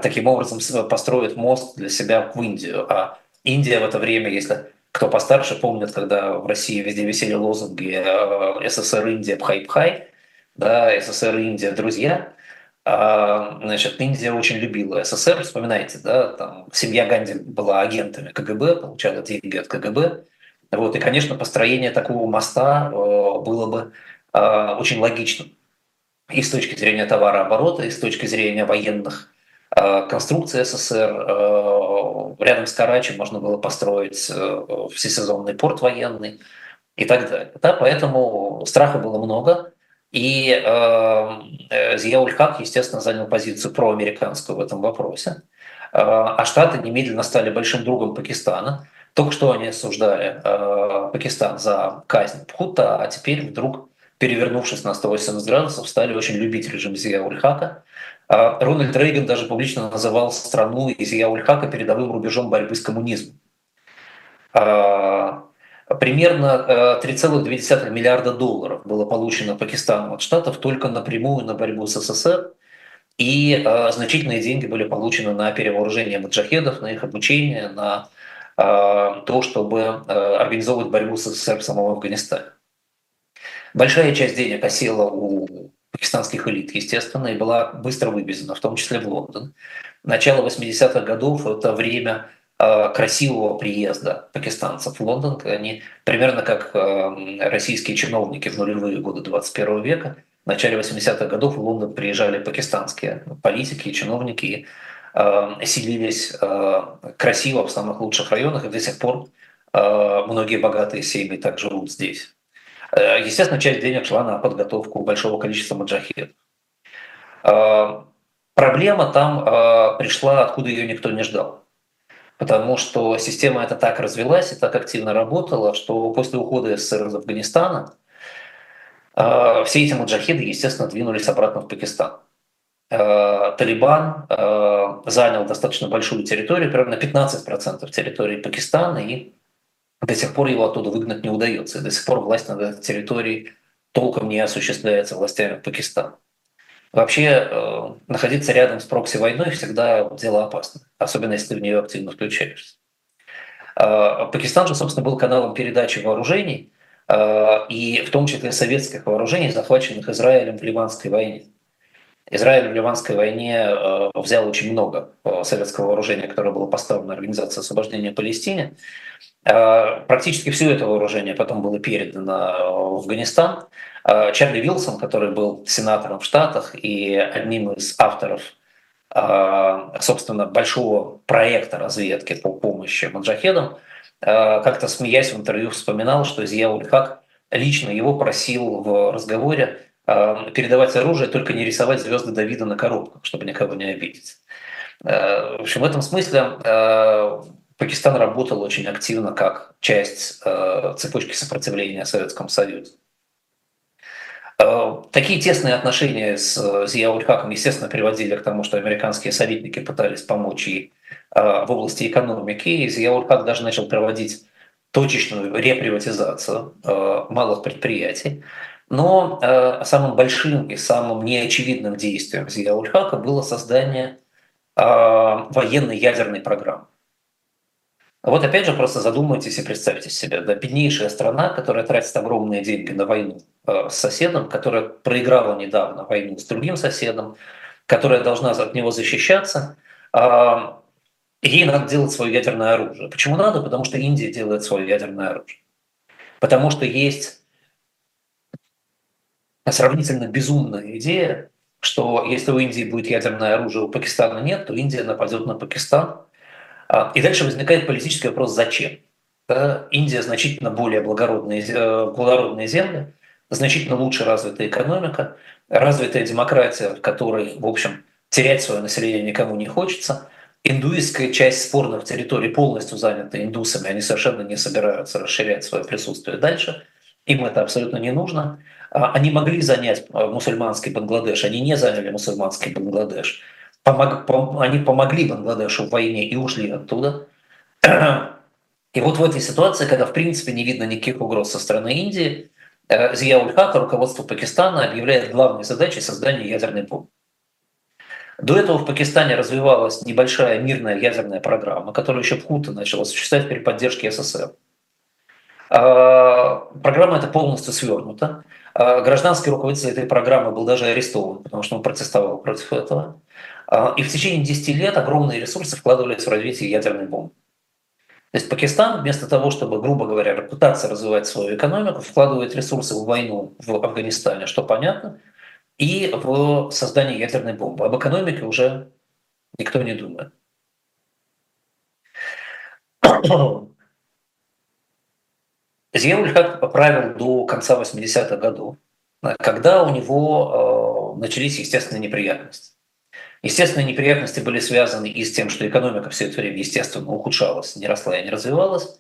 таким образом построит мост для себя в Индию. А Индия в это время, если кто постарше, помнит, когда в России везде висели лозунги э, «СССР, Индия, пхай-пхай», да, «СССР, Индия, друзья», а, Значит, Индия очень любила СССР, вспоминайте, да, там семья Ганди была агентами КГБ, получала деньги от КГБ. Вот, и, конечно, построение такого моста э, было бы э, очень логичным и с точки зрения товарооборота, и с точки зрения военных конструкции СССР. Э, рядом с Карачи можно было построить э, всесезонный порт военный и так далее. Да, поэтому страха было много. И э, Зияуль-Хак, естественно, занял позицию проамериканскую в этом вопросе. А Штаты немедленно стали большим другом Пакистана. Только что они осуждали Пакистан за казнь Пхута, а теперь вдруг перевернувшись на 180 градусов, стали очень любить режим Зия-Ульхака. А Рональд Рейган даже публично называл страну и Зия-Ульхака передовым рубежом борьбы с коммунизмом. А, примерно 3,2 миллиарда долларов было получено Пакистаном от Штатов только напрямую на борьбу с СССР – и э, значительные деньги были получены на перевооружение маджахедов, на их обучение, на э, то, чтобы э, организовывать борьбу с СССР в самом Афганистане. Большая часть денег осела у пакистанских элит, естественно, и была быстро вывезена, в том числе в Лондон. Начало 80-х годов – это время э, красивого приезда пакистанцев в Лондон. Они примерно как э, российские чиновники в нулевые годы 21 века – в начале 80-х годов в Лондон приезжали пакистанские политики и чиновники, и э, селились красиво в самых лучших районах, и до сих пор многие богатые семьи так живут здесь. Э, естественно, часть денег шла на подготовку большого количества маджахедов. Э, проблема там э, пришла, откуда ее никто не ждал. Потому что система эта так развелась и так активно работала, что после ухода СССР из Афганистана – все эти маджахиды, естественно, двинулись обратно в Пакистан. Талибан занял достаточно большую территорию, примерно 15% территории Пакистана, и до сих пор его оттуда выгнать не удается. И до сих пор власть над этой территорией толком не осуществляется властями Пакистана. Вообще, находиться рядом с прокси-войной всегда дело опасно, особенно если ты в нее активно включаешься. Пакистан же, собственно, был каналом передачи вооружений – Э, и в том числе советских вооружений, захваченных Израилем в Ливанской войне. Израиль в Ливанской войне э, взял очень много э, советского вооружения, которое было поставлено Организацией освобождения Палестины. Практически все это вооружение потом было передано в Афганистан. Чарли Вилсон, который был сенатором в Штатах и одним из авторов собственно, большого проекта разведки по помощи маджахедам, Э, как-то смеясь в интервью вспоминал, что Зияуль Хак лично его просил в разговоре э, передавать оружие, только не рисовать звезды Давида на коробках, чтобы никого не обидеть. Э, в общем, в этом смысле Пакистан работал очень активно как часть цепочки сопротивления Советскому Союзу. Такие тесные отношения с Зияуль-Хаком, естественно, приводили к тому, что американские советники пытались помочь ей Э, в области экономики. И Зияуркак даже начал проводить точечную реприватизацию э, малых предприятий. Но э, самым большим и самым неочевидным действием Зияульхака было создание военной ядерной программы. Вот опять же просто задумайтесь и представьте себе, да, беднейшая страна, которая тратит огромные деньги на войну с соседом, которая проиграла недавно войну с другим соседом, которая должна от него защищаться, ей надо делать свое ядерное оружие. Почему надо? Потому что Индия делает свое ядерное оружие. Потому что есть сравнительно безумная идея, что если у Индии будет ядерное оружие, у Пакистана нет, то Индия нападет на Пакистан. А, и дальше возникает политический вопрос, зачем? Да? Индия значительно более благородные, э, благородные земли, значительно лучше развитая экономика, развитая демократия, в которой, в общем, терять свое население никому не хочется – индуистская часть спорных территорий полностью занята индусами, они совершенно не собираются расширять свое присутствие дальше, им это абсолютно не нужно. А, они могли занять а, мусульманский Бангладеш, они не заняли мусульманский Бангладеш. Помог, они помогли Бангладешу в войне и ушли оттуда. И вот в этой ситуации, когда в принципе не видно никаких угроз со стороны Индии, э, Зияуль Хака, руководство Пакистана, объявляет главной задачей создание ядерной бомбы. До этого в Пакистане развивалась небольшая мирная ядерная программа, которая еще в Хута начала осуществлять при поддержке СССР. А, программа эта полностью свернута. А, гражданский руководитель этой программы был даже арестован, потому что он протестовал против этого. А, и в течение 10 лет огромные ресурсы вкладывались в развитие ядерной бомбы. То есть Пакистан вместо того, чтобы, грубо говоря, пытаться развивать свою экономику, вкладывает ресурсы в войну в Афганистане, что понятно, и в создании ядерной бомбы. Об экономике уже никто не думает. Зиауль-Хак поправил до конца 80-х годов, когда у него э, начались естественные неприятности. Естественные неприятности были связаны и с тем, что экономика все это время, естественно, ухудшалась, не росла и не развивалась,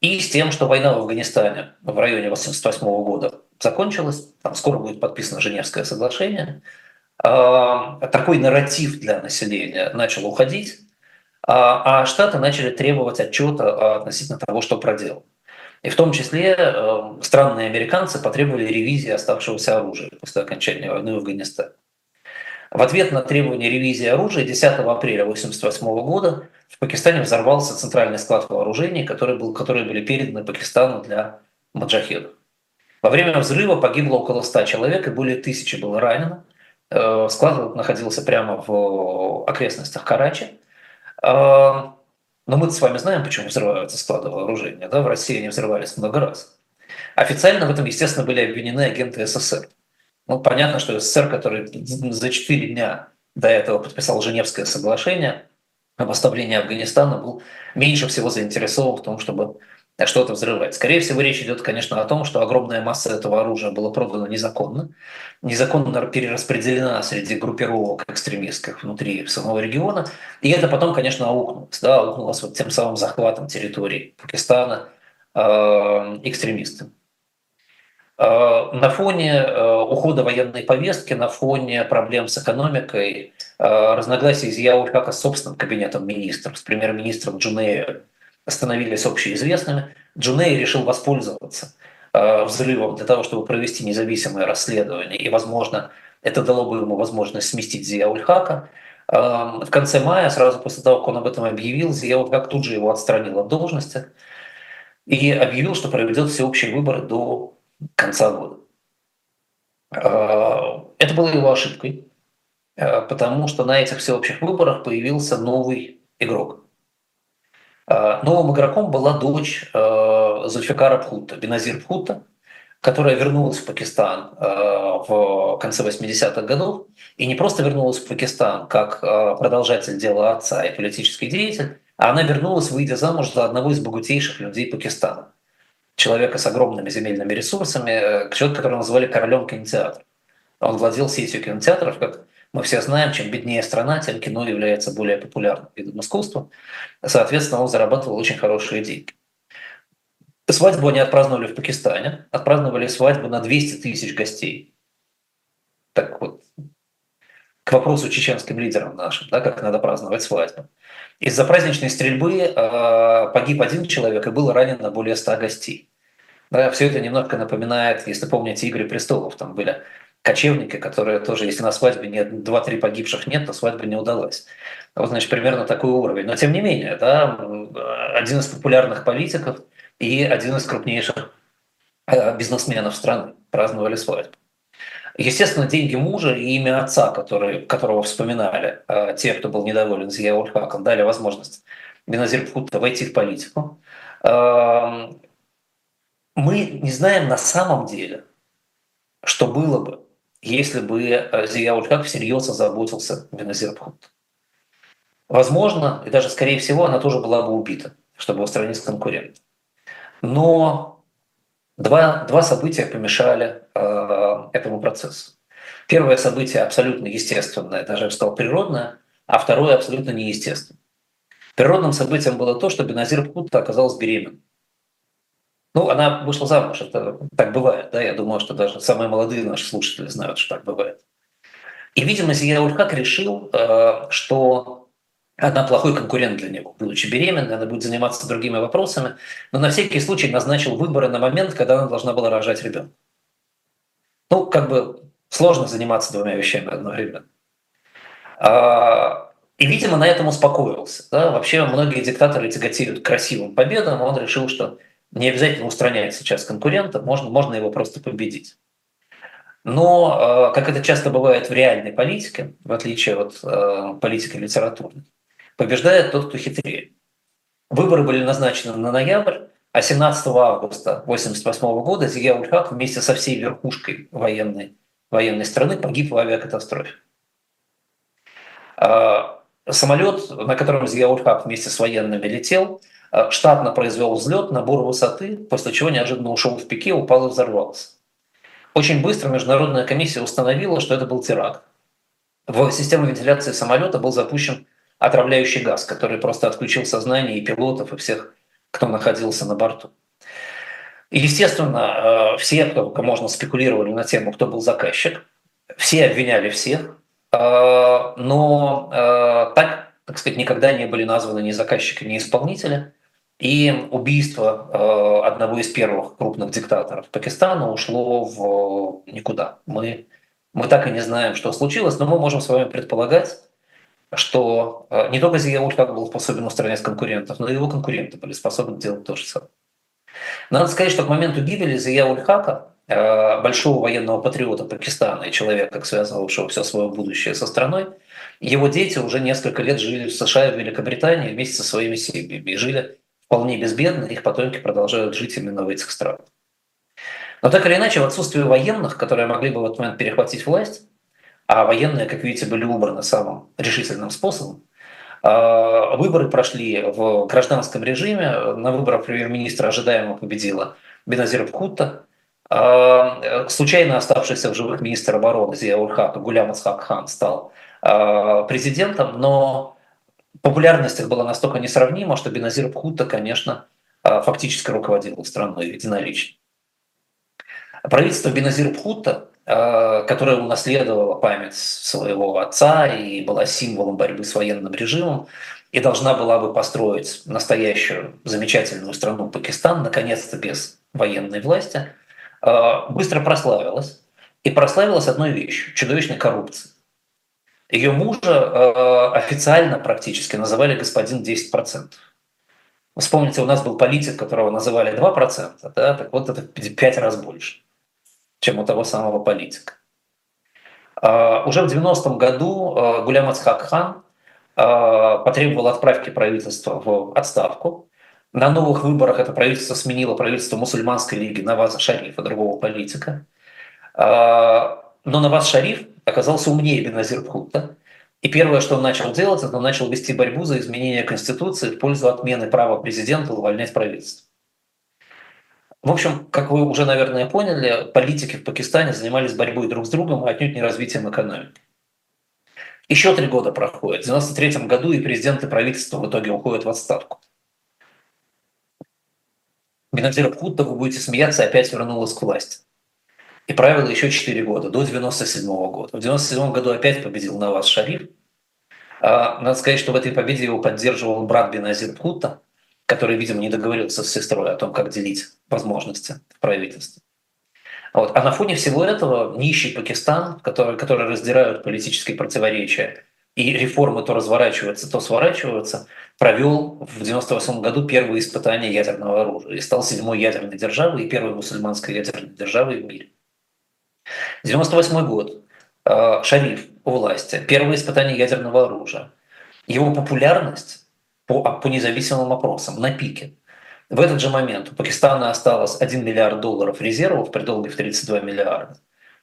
и с тем, что война в Афганистане в районе 1988 года закончилась, там скоро будет подписано Женевское соглашение. А, такой нарратив для населения начал уходить, а, а Штаты начали требовать отчета относительно того, что проделал. И в том числе э, странные американцы потребовали ревизии оставшегося оружия после окончания войны в Афганистане. В ответ на требование ревизии оружия 10 апреля 1988 года в Пакистане взорвался центральный склад вооружений, который был, которые были переданы Пакистану для маджахедов. Во время взрыва погибло около 100 человек и более тысячи было ранено. Э, склад находился прямо в окрестностях Карачи. Но мы с вами знаем, почему взрываются склады вооружения. Да? В России они взрывались много раз. Официально в этом, естественно, были обвинены агенты СССР. Ну, понятно, что СССР, который за 4 дня до этого подписал Женевское соглашение об оставлении Афганистана, был меньше всего заинтересован в том, чтобы что-то взрывать. Скорее всего, речь идет, конечно, о том, что огромная масса этого оружия была продана незаконно, незаконно перераспределена среди группировок экстремистских внутри самого региона, и это потом, конечно, аукнулось, да, аукнулось вот тем самым захватом территории Пакистана э, экстремистами. Э, на фоне э, ухода военной повестки, на фоне проблем с экономикой, э, разногласий из Яухака с собственным кабинетом министров, с премьер-министром Джунея, становились общеизвестными, Джуней решил воспользоваться взрывом для того, чтобы провести независимое расследование, и, возможно, это дало бы ему возможность сместить Зияульхака. В конце мая, сразу после того, как он об этом объявил, Зияульхак тут же его отстранил от должности и объявил, что проведет всеобщие выборы до конца года. Это было его ошибкой, потому что на этих всеобщих выборах появился новый игрок. Новым игроком была дочь Зульфикара Пхута, Беназир Пхута, которая вернулась в Пакистан в конце 80-х годов, и не просто вернулась в Пакистан как продолжатель дела отца и политический деятель, а она вернулась, выйдя замуж за одного из богатейших людей Пакистана человека с огромными земельными ресурсами, э, человек, которого называли королем кинотеатра. Он владел сетью кинотеатров, как мы все знаем, чем беднее страна, тем кино является более популярным видом искусства. Соответственно, он зарабатывал очень хорошие деньги. Свадьбу они отпраздновали в Пакистане, отпраздновали свадьбу на 200 тысяч гостей. Так вот, к вопросу чеченским лидерам нашим, да, как надо праздновать свадьбу. Из-за праздничной стрельбы э, погиб один человек и было ранено более 100 гостей. Да, все это немножко напоминает, если помните, «Игры престолов», там были кочевники, которые тоже, если на свадьбе нет 2-3 погибших нет, то свадьба не удалась. Вот, значит, примерно такой уровень. Но тем не менее, да, один из популярных политиков и один из крупнейших э, бизнесменов страны праздновали свадьбу. Естественно, деньги мужа и имя отца, который, которого вспоминали э, те, кто был недоволен Зияульхаком, дали возможность Беназир войти в политику. Э, мы не знаем на самом деле, что было бы, если бы э, Зияульхак всерьез озаботился Беназир Пхут. Возможно, и даже скорее всего, она тоже была бы убита, чтобы устранить конкурента. Но Два, два события помешали э, этому процессу. Первое событие абсолютно естественное, даже я бы сказал природное, а второе абсолютно неестественное. Природным событием было то, что Беназир Пхутта оказалась беременна. Ну, она вышла замуж, это так бывает, да, я думаю, что даже самые молодые наши слушатели знают, что так бывает. И, видимо, Зия Ульхак решил, э, что она плохой конкурент для него. Будучи беременной, она будет заниматься другими вопросами, но на всякий случай назначил выборы на момент, когда она должна была рожать ребенка. Ну, как бы сложно заниматься двумя вещами одновременно. А, и, видимо, на этом успокоился. Да? Вообще многие диктаторы тяготеют красивым победам, а он решил, что не обязательно устранять сейчас конкурента, можно, можно его просто победить. Но, а, как это часто бывает в реальной политике, в отличие от а, политики литературной, побеждает тот, кто хитрее. Выборы были назначены на ноябрь, а 17 августа 1988 года Зия Ульхак вместе со всей верхушкой военной, военной страны погиб в авиакатастрофе. А, самолет, на котором Зия Ульхак вместе с военными летел, штатно произвел взлет, набор высоты, после чего неожиданно ушел в пике, упал и взорвался. Очень быстро международная комиссия установила, что это был теракт. В систему вентиляции самолета был запущен отравляющий газ, который просто отключил сознание и пилотов, и всех, кто находился на борту. Естественно, все, кто можно спекулировали на тему, кто был заказчик, все обвиняли всех, но так, так сказать, никогда не были названы ни заказчики, ни исполнители. И убийство одного из первых крупных диктаторов Пакистана ушло в никуда. Мы, мы так и не знаем, что случилось, но мы можем с вами предполагать, что э, не только Зияуль как был способен устранять конкурентов, но и его конкуренты были способны делать то же самое. Надо сказать, что к моменту гибели Зияуль Хака, э, большого военного патриота Пакистана и человека, связывавшего все свое будущее со страной, его дети уже несколько лет жили в США и в Великобритании вместе со своими семьями и жили вполне безбедно, их потомки продолжают жить именно в этих странах. Но так или иначе, в отсутствие военных, которые могли бы в этот момент перехватить власть, а военные, как видите, были убраны самым решительным способом. А, выборы прошли в гражданском режиме. На выборах премьер-министра ожидаемо победила Беназир Бхутта. А, случайно оставшийся в живых министр обороны Зия Урхак Гулям Исхак Хан стал а, президентом, но популярность их была настолько несравнима, что Беназир Бхутта, конечно, фактически руководил страной единолично. Правительство Беназир Бхутта Э, которая унаследовала память своего отца и была символом борьбы с военным режимом, и должна была бы построить настоящую замечательную страну Пакистан, наконец-то без военной власти, э, быстро прославилась. И прославилась одной вещью – чудовищной коррупцией. Ее мужа э, официально практически называли господин 10%. Вспомните, у нас был политик, которого называли 2%, да? так вот это 5 раз больше чем у того самого политика. А, уже в 90-м году а, Гулям Ацхак хан а, потребовал отправки правительства в отставку. На новых выборах это правительство сменило правительство мусульманской лиги Наваза Шарифа, другого политика. Но Наваз Шариф оказался умнее Беназир Бхутта. И первое, что он начал делать, это он начал вести борьбу за изменение Конституции в пользу отмены права президента увольнять правительство. В общем, как вы уже, наверное, поняли, политики в Пакистане занимались борьбой друг с другом, а отнюдь не развитием экономики. Еще три года проходит. В 1993 году и президент и правительство в итоге уходят в отставку. Беназир Бхутта, вы будете смеяться, опять вернулась к власти. И правила еще 4 года, до 97 года. В 97 году опять победил Наваз Шариф. А, надо сказать, что в этой победе его поддерживал брат Беназир Бхутта, который, видимо, не договорился с сестрой о том, как делить возможности в правительстве. Вот. А на фоне всего этого нищий Пакистан, который, который раздирают политические противоречия, и реформы то разворачиваются, то сворачиваются, провел в 1998 году первые испытания ядерного оружия и стал седьмой ядерной державой и первой мусульманской ядерной державой в мире. 1998 год. Э, Шариф у власти. Первые испытания ядерного оружия. Его популярность по, по независимым опросам на пике. В этот же момент у Пакистана осталось 1 миллиард долларов резервов при долге в 32 миллиарда.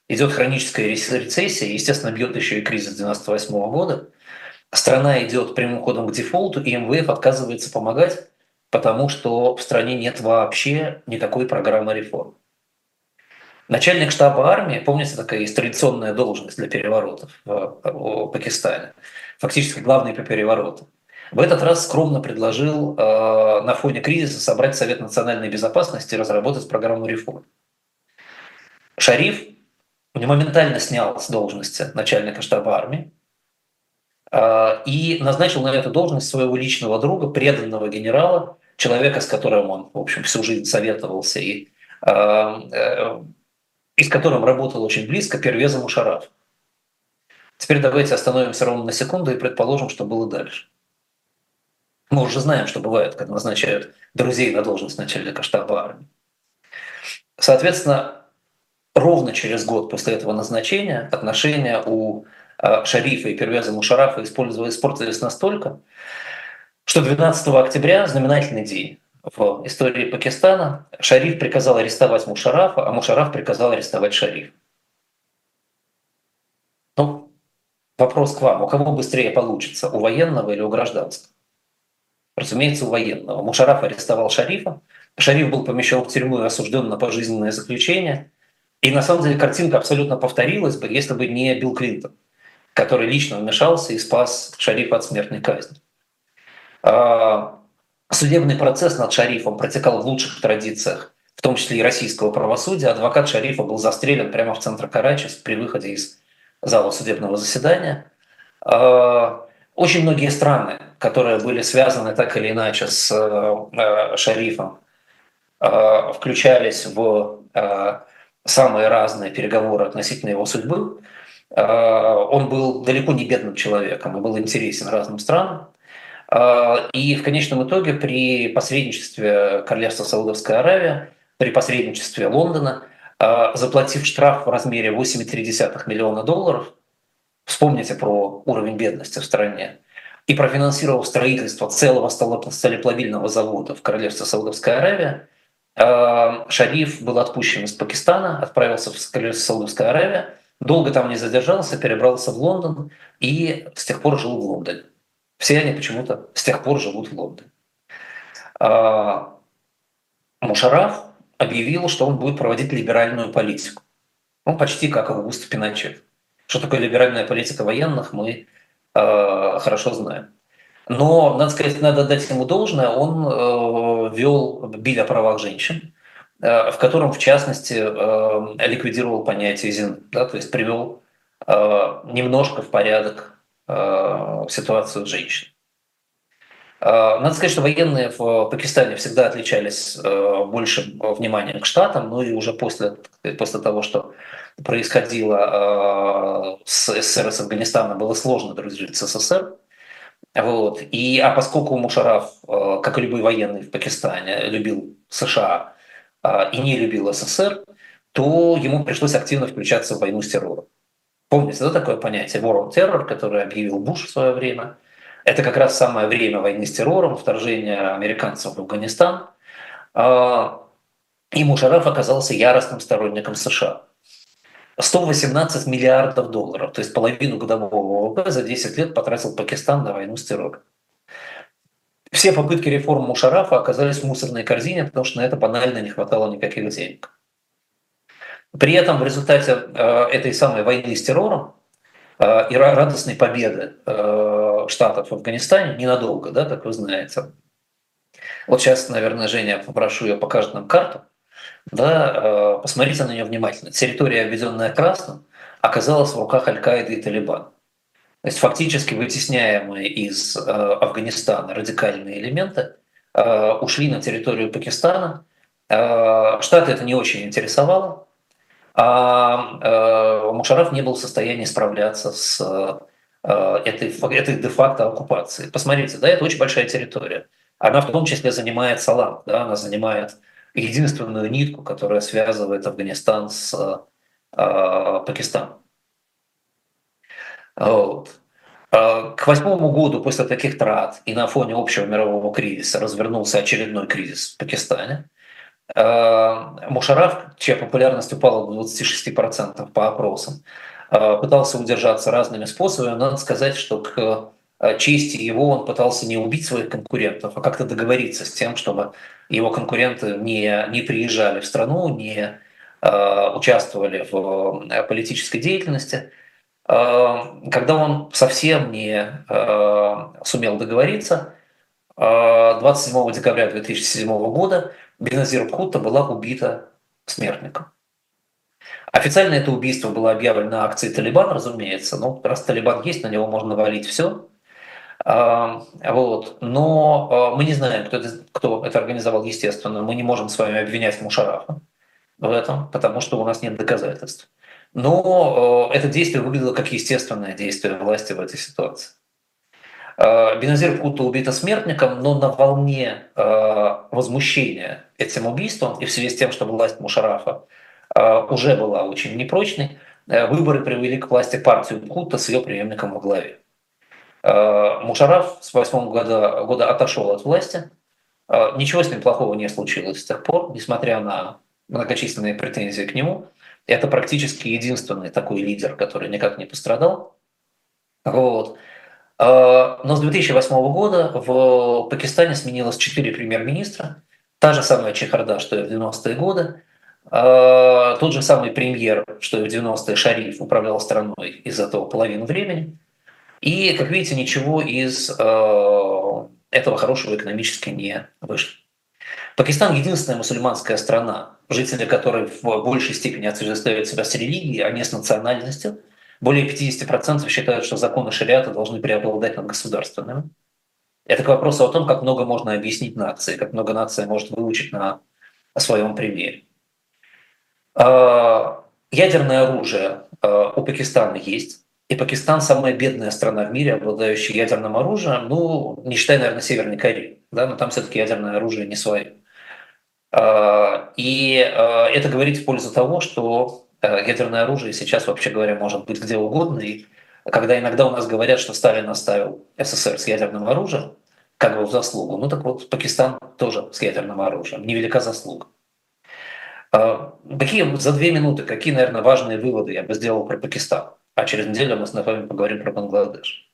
Идет хроническая рецессия, естественно, бьет еще и кризис 1998 года. Страна идет прямым ходом к дефолту, и МВФ отказывается помогать, потому что в стране нет вообще никакой программы реформ. Начальник штаба армии, помните, такая есть традиционная должность для переворотов в Пакистане, фактически главный по переворотам. В этот раз скромно предложил э, на фоне кризиса собрать Совет национальной безопасности и разработать программу реформ. Шариф моментально снял с должности начальника штаба армии э, и назначил на эту должность своего личного друга, преданного генерала, человека, с которым он, в общем, всю жизнь советовался и, э, э, и с которым работал очень близко, Первеза Мушараф. Теперь давайте остановимся ровно на секунду и предположим, что было дальше. Мы уже знаем, что бывает, когда назначают друзей на должность начальника штаба армии. Соответственно, ровно через год после этого назначения отношения у а, Шарифа и Первяза Мушарафа испортились настолько, что 12 октября, знаменательный день в истории Пакистана, Шариф приказал арестовать Мушарафа, а Мушараф приказал арестовать Шарифа. Ну, вопрос к вам. У кого быстрее получится, у военного или у гражданского? разумеется, у военного. Мушараф арестовал Шарифа. Шариф был помещен в тюрьму и осужден на пожизненное заключение. И на самом деле картинка абсолютно повторилась бы, если бы не Билл Клинтон, который лично вмешался и спас Шарифа от смертной казни. А, судебный процесс над Шарифом протекал в лучших традициях в том числе и российского правосудия, адвокат Шарифа был застрелен прямо в центре Карачи при выходе из зала судебного заседания. А, очень многие страны, которые были связаны так или иначе с э, Шарифом, а, включались в а, самые разные переговоры относительно его судьбы. Он был далеко не бедным человеком, он был интересен разным странам. И в конечном итоге при посредничестве Королевства Саудовская Аравия при посредничестве Лондона, а, заплатив штраф в размере 8,3 миллиона долларов, вспомните про уровень бедности в стране, и профинансировав строительство целого столеплавильного завода в Королевстве Саудовская Аравия, а, Шариф был отпущен из Пакистана, отправился в Королевство Саудовская Аравия, долго там не задержался, перебрался в Лондон и с тех пор жил в Лондоне. Все они почему-то с тех пор живут в Лондоне. А, Мушараф объявил, что он будет проводить либеральную политику. Ну, почти как Аугуст Пиночет. Что такое либеральная политика военных, мы э, хорошо знаем. Но, надо сказать, надо дать ему должное, он э, вел биль о правах женщин, э, в котором, в частности, э, ликвидировал понятие ЗИН, да, то есть привел э, немножко в порядок э, ситуацию женщин. А, надо сказать, что военные в Пакистане всегда отличались э, больше вниманием к Штатам, ну и уже после, после того, что происходило э, с СССР и с Афганистаном, было сложно дружить с СССР. Вот. И, а поскольку Мушараф, э, как и любой военный в Пакистане, любил США и не любил СССР, то ему пришлось активно включаться в войну с террором. Помните, да, такое понятие War on Terror, которое объявил Буш в свое время – это как раз самое время войны с террором, вторжения американцев в Афганистан. А, и Мушараф оказался яростным сторонником США. 118 миллиардов долларов, то есть половину годового ВВП за 10 лет потратил Пакистан на войну с террором. Все попытки реформ Мушарафа оказались в мусорной корзине, потому что на это банально не хватало никаких денег. При этом в результате э, этой самой войны с террором э, и радостной победы э, Штатов в Афганистане ненадолго, да, как вы знаете. Вот сейчас, наверное, Женя, попрошу ее покажет нам карту. Да, посмотрите на нее внимательно. Территория, обведенная красным, оказалась в руках Аль-Каиды и Талибана. То есть фактически вытесняемые из Афганистана радикальные элементы ушли на территорию Пакистана. Штаты это не очень интересовало, а Мушараф не был в состоянии справляться с Э, этой, этой де-факто оккупации. Посмотрите, да, это очень большая территория. Она в том числе занимает Салам, да, она занимает единственную нитку, которая связывает Афганистан с э, Пакистаном. Вот. Э, к восьмому году после таких трат и на фоне общего мирового кризиса развернулся очередной кризис в Пакистане. Э, Мушараф, чья популярность упала до 26% по опросам, Э, пытался удержаться разными способами. Надо сказать, что к э, чести его он пытался не убить своих конкурентов, а как-то договориться с тем, чтобы его конкуренты не, не приезжали в страну, не э, участвовали в политической деятельности. Э, когда он совсем не сумел договориться, 27 декабря 2007 года Беназир Бхутта была убита смертником. Официально это убийство было объявлено на акции Талибан, разумеется. Ну, раз Талибан есть, на него можно валить все. А, вот. Но а, мы не знаем, кто это, кто это организовал, естественно. Мы не можем с вами обвинять Мушарафа в этом, потому что у нас нет доказательств. Но а, это действие выглядело как естественное действие власти в этой ситуации. Беназир Кута убита смертником, но на волне возмущения этим убийством и в связи с тем, что власть Мушарафа Э, уже была очень непрочной. Э, выборы привели к власти партию Кута с ее преемником во главе. Э, Мушараф с 8 года, года отошел от власти. Ничего с ним плохого не случилось с тех пор, несмотря на многочисленные претензии к нему. Это практически единственный такой лидер, который никак не пострадал. Вот. Но с 2008 года в Пакистане сменилось четыре премьер-министра. Та же самая чехарда, что и в 90-е годы. А, тот же самый премьер, что и в 90-е Шариф управлял страной из этого половину времени. И, как видите, ничего из а, этого хорошего экономически не вышло. Пакистан единственная мусульманская страна, жители которой в большей степени отождествляют себя с религией, а не с национальностью. Более 50% считают, что законы шариата должны преобладать над государственными. Это к вопросу о том, как много можно объяснить нации, как много нация может выучить на своем примере. А, ядерное оружие а, у Пакистана есть. И Пакистан самая бедная страна в мире, обладающая ядерным оружием, ну, не считая, наверное, Северной Кореи, да, но там все-таки ядерное оружие не свое. А, и это говорит в пользу того, что ядерное оружие сейчас, вообще говоря, может быть где угодно. И когда иногда у нас говорят, что Сталин оставил СССР с ядерным оружием, как бы в заслугу, ну так вот Пакистан тоже с ядерным оружием, невелика заслуга. Какие за две минуты, какие, наверное, важные выводы я бы сделал про Пакистан? а через неделю мы с вами поговорим про Бангладеш.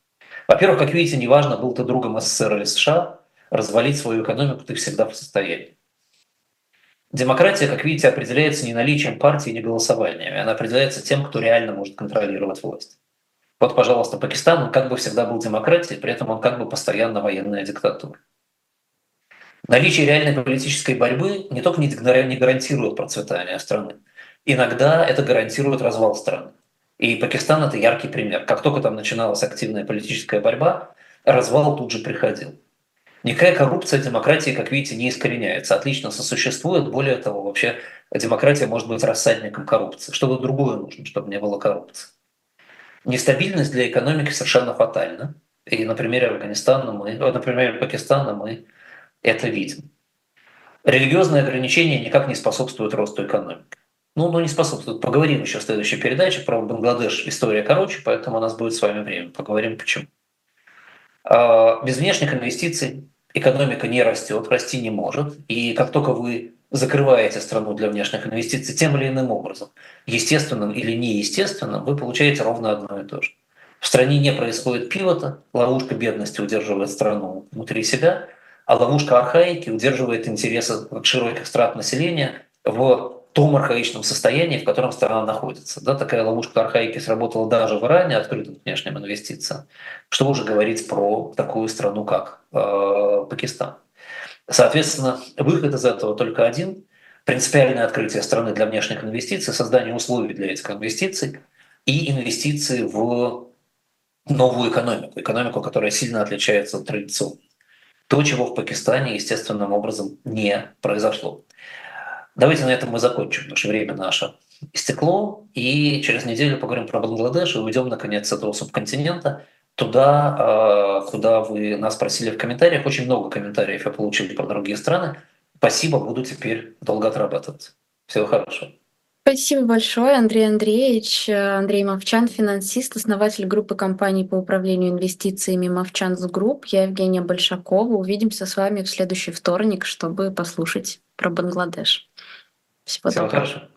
Во-первых, как видите, неважно, был ты другом СССР или США, развалить свою экономику ты всегда в состоянии. Демократия, как видите, определяется не наличием партии, не голосованиями. Она определяется тем, кто реально может контролировать власть. Вот, пожалуйста, Пакистан, он как бы всегда был демократией, при этом он как бы постоянно военная диктатура. Наличие реальной политической борьбы не только не гарантирует процветание страны, иногда это гарантирует развал страны. И Пакистан это яркий пример. Как только там начиналась активная политическая борьба, развал тут же приходил. Никакая коррупция демократии, как видите, не искореняется, отлично сосуществует. Более того, вообще демократия может быть рассадником коррупции. Что-то другое нужно, чтобы не было коррупции. Нестабильность для экономики совершенно фатальна. И на примере Афганистана мы, на примере Пакистана мы это видим. Религиозные ограничения никак не способствуют росту экономики ну, ну не способствует. Поговорим еще в следующей передаче про Бангладеш. История короче, поэтому у нас будет с вами время. Поговорим почему. А, без внешних инвестиций экономика не растет, расти не может. И как только вы закрываете страну для внешних инвестиций тем или иным образом, естественным или неестественным, вы получаете ровно одно и то же. В стране не происходит пивота, ловушка бедности удерживает страну внутри себя, а ловушка архаики удерживает интересы широких страт населения в том архаичном состоянии, в котором страна находится. Да, такая ловушка архаики сработала даже в Иране, открытым внешним инвестициям. Что уже говорить про такую страну, как э, Пакистан. Соответственно, выход из этого только один – принципиальное открытие страны для внешних инвестиций, создание условий для этих инвестиций и инвестиции в новую экономику, экономику, которая сильно отличается от традиционной. То, чего в Пакистане естественным образом не произошло. Давайте на этом мы закончим, потому что время наше истекло, и через неделю поговорим про Бангладеш и уйдем, наконец, с этого субконтинента туда, а, куда вы нас просили в комментариях. Очень много комментариев я получил про другие страны. Спасибо, буду теперь долго отрабатывать. Всего хорошего. Спасибо большое, Андрей Андреевич. Андрей Мовчан, финансист, основатель группы компаний по управлению инвестициями Movchan's Group. Я Евгения Большакова. Увидимся с вами в следующий вторник, чтобы послушать про Бангладеш. Всего, Всего доброго. хорошего.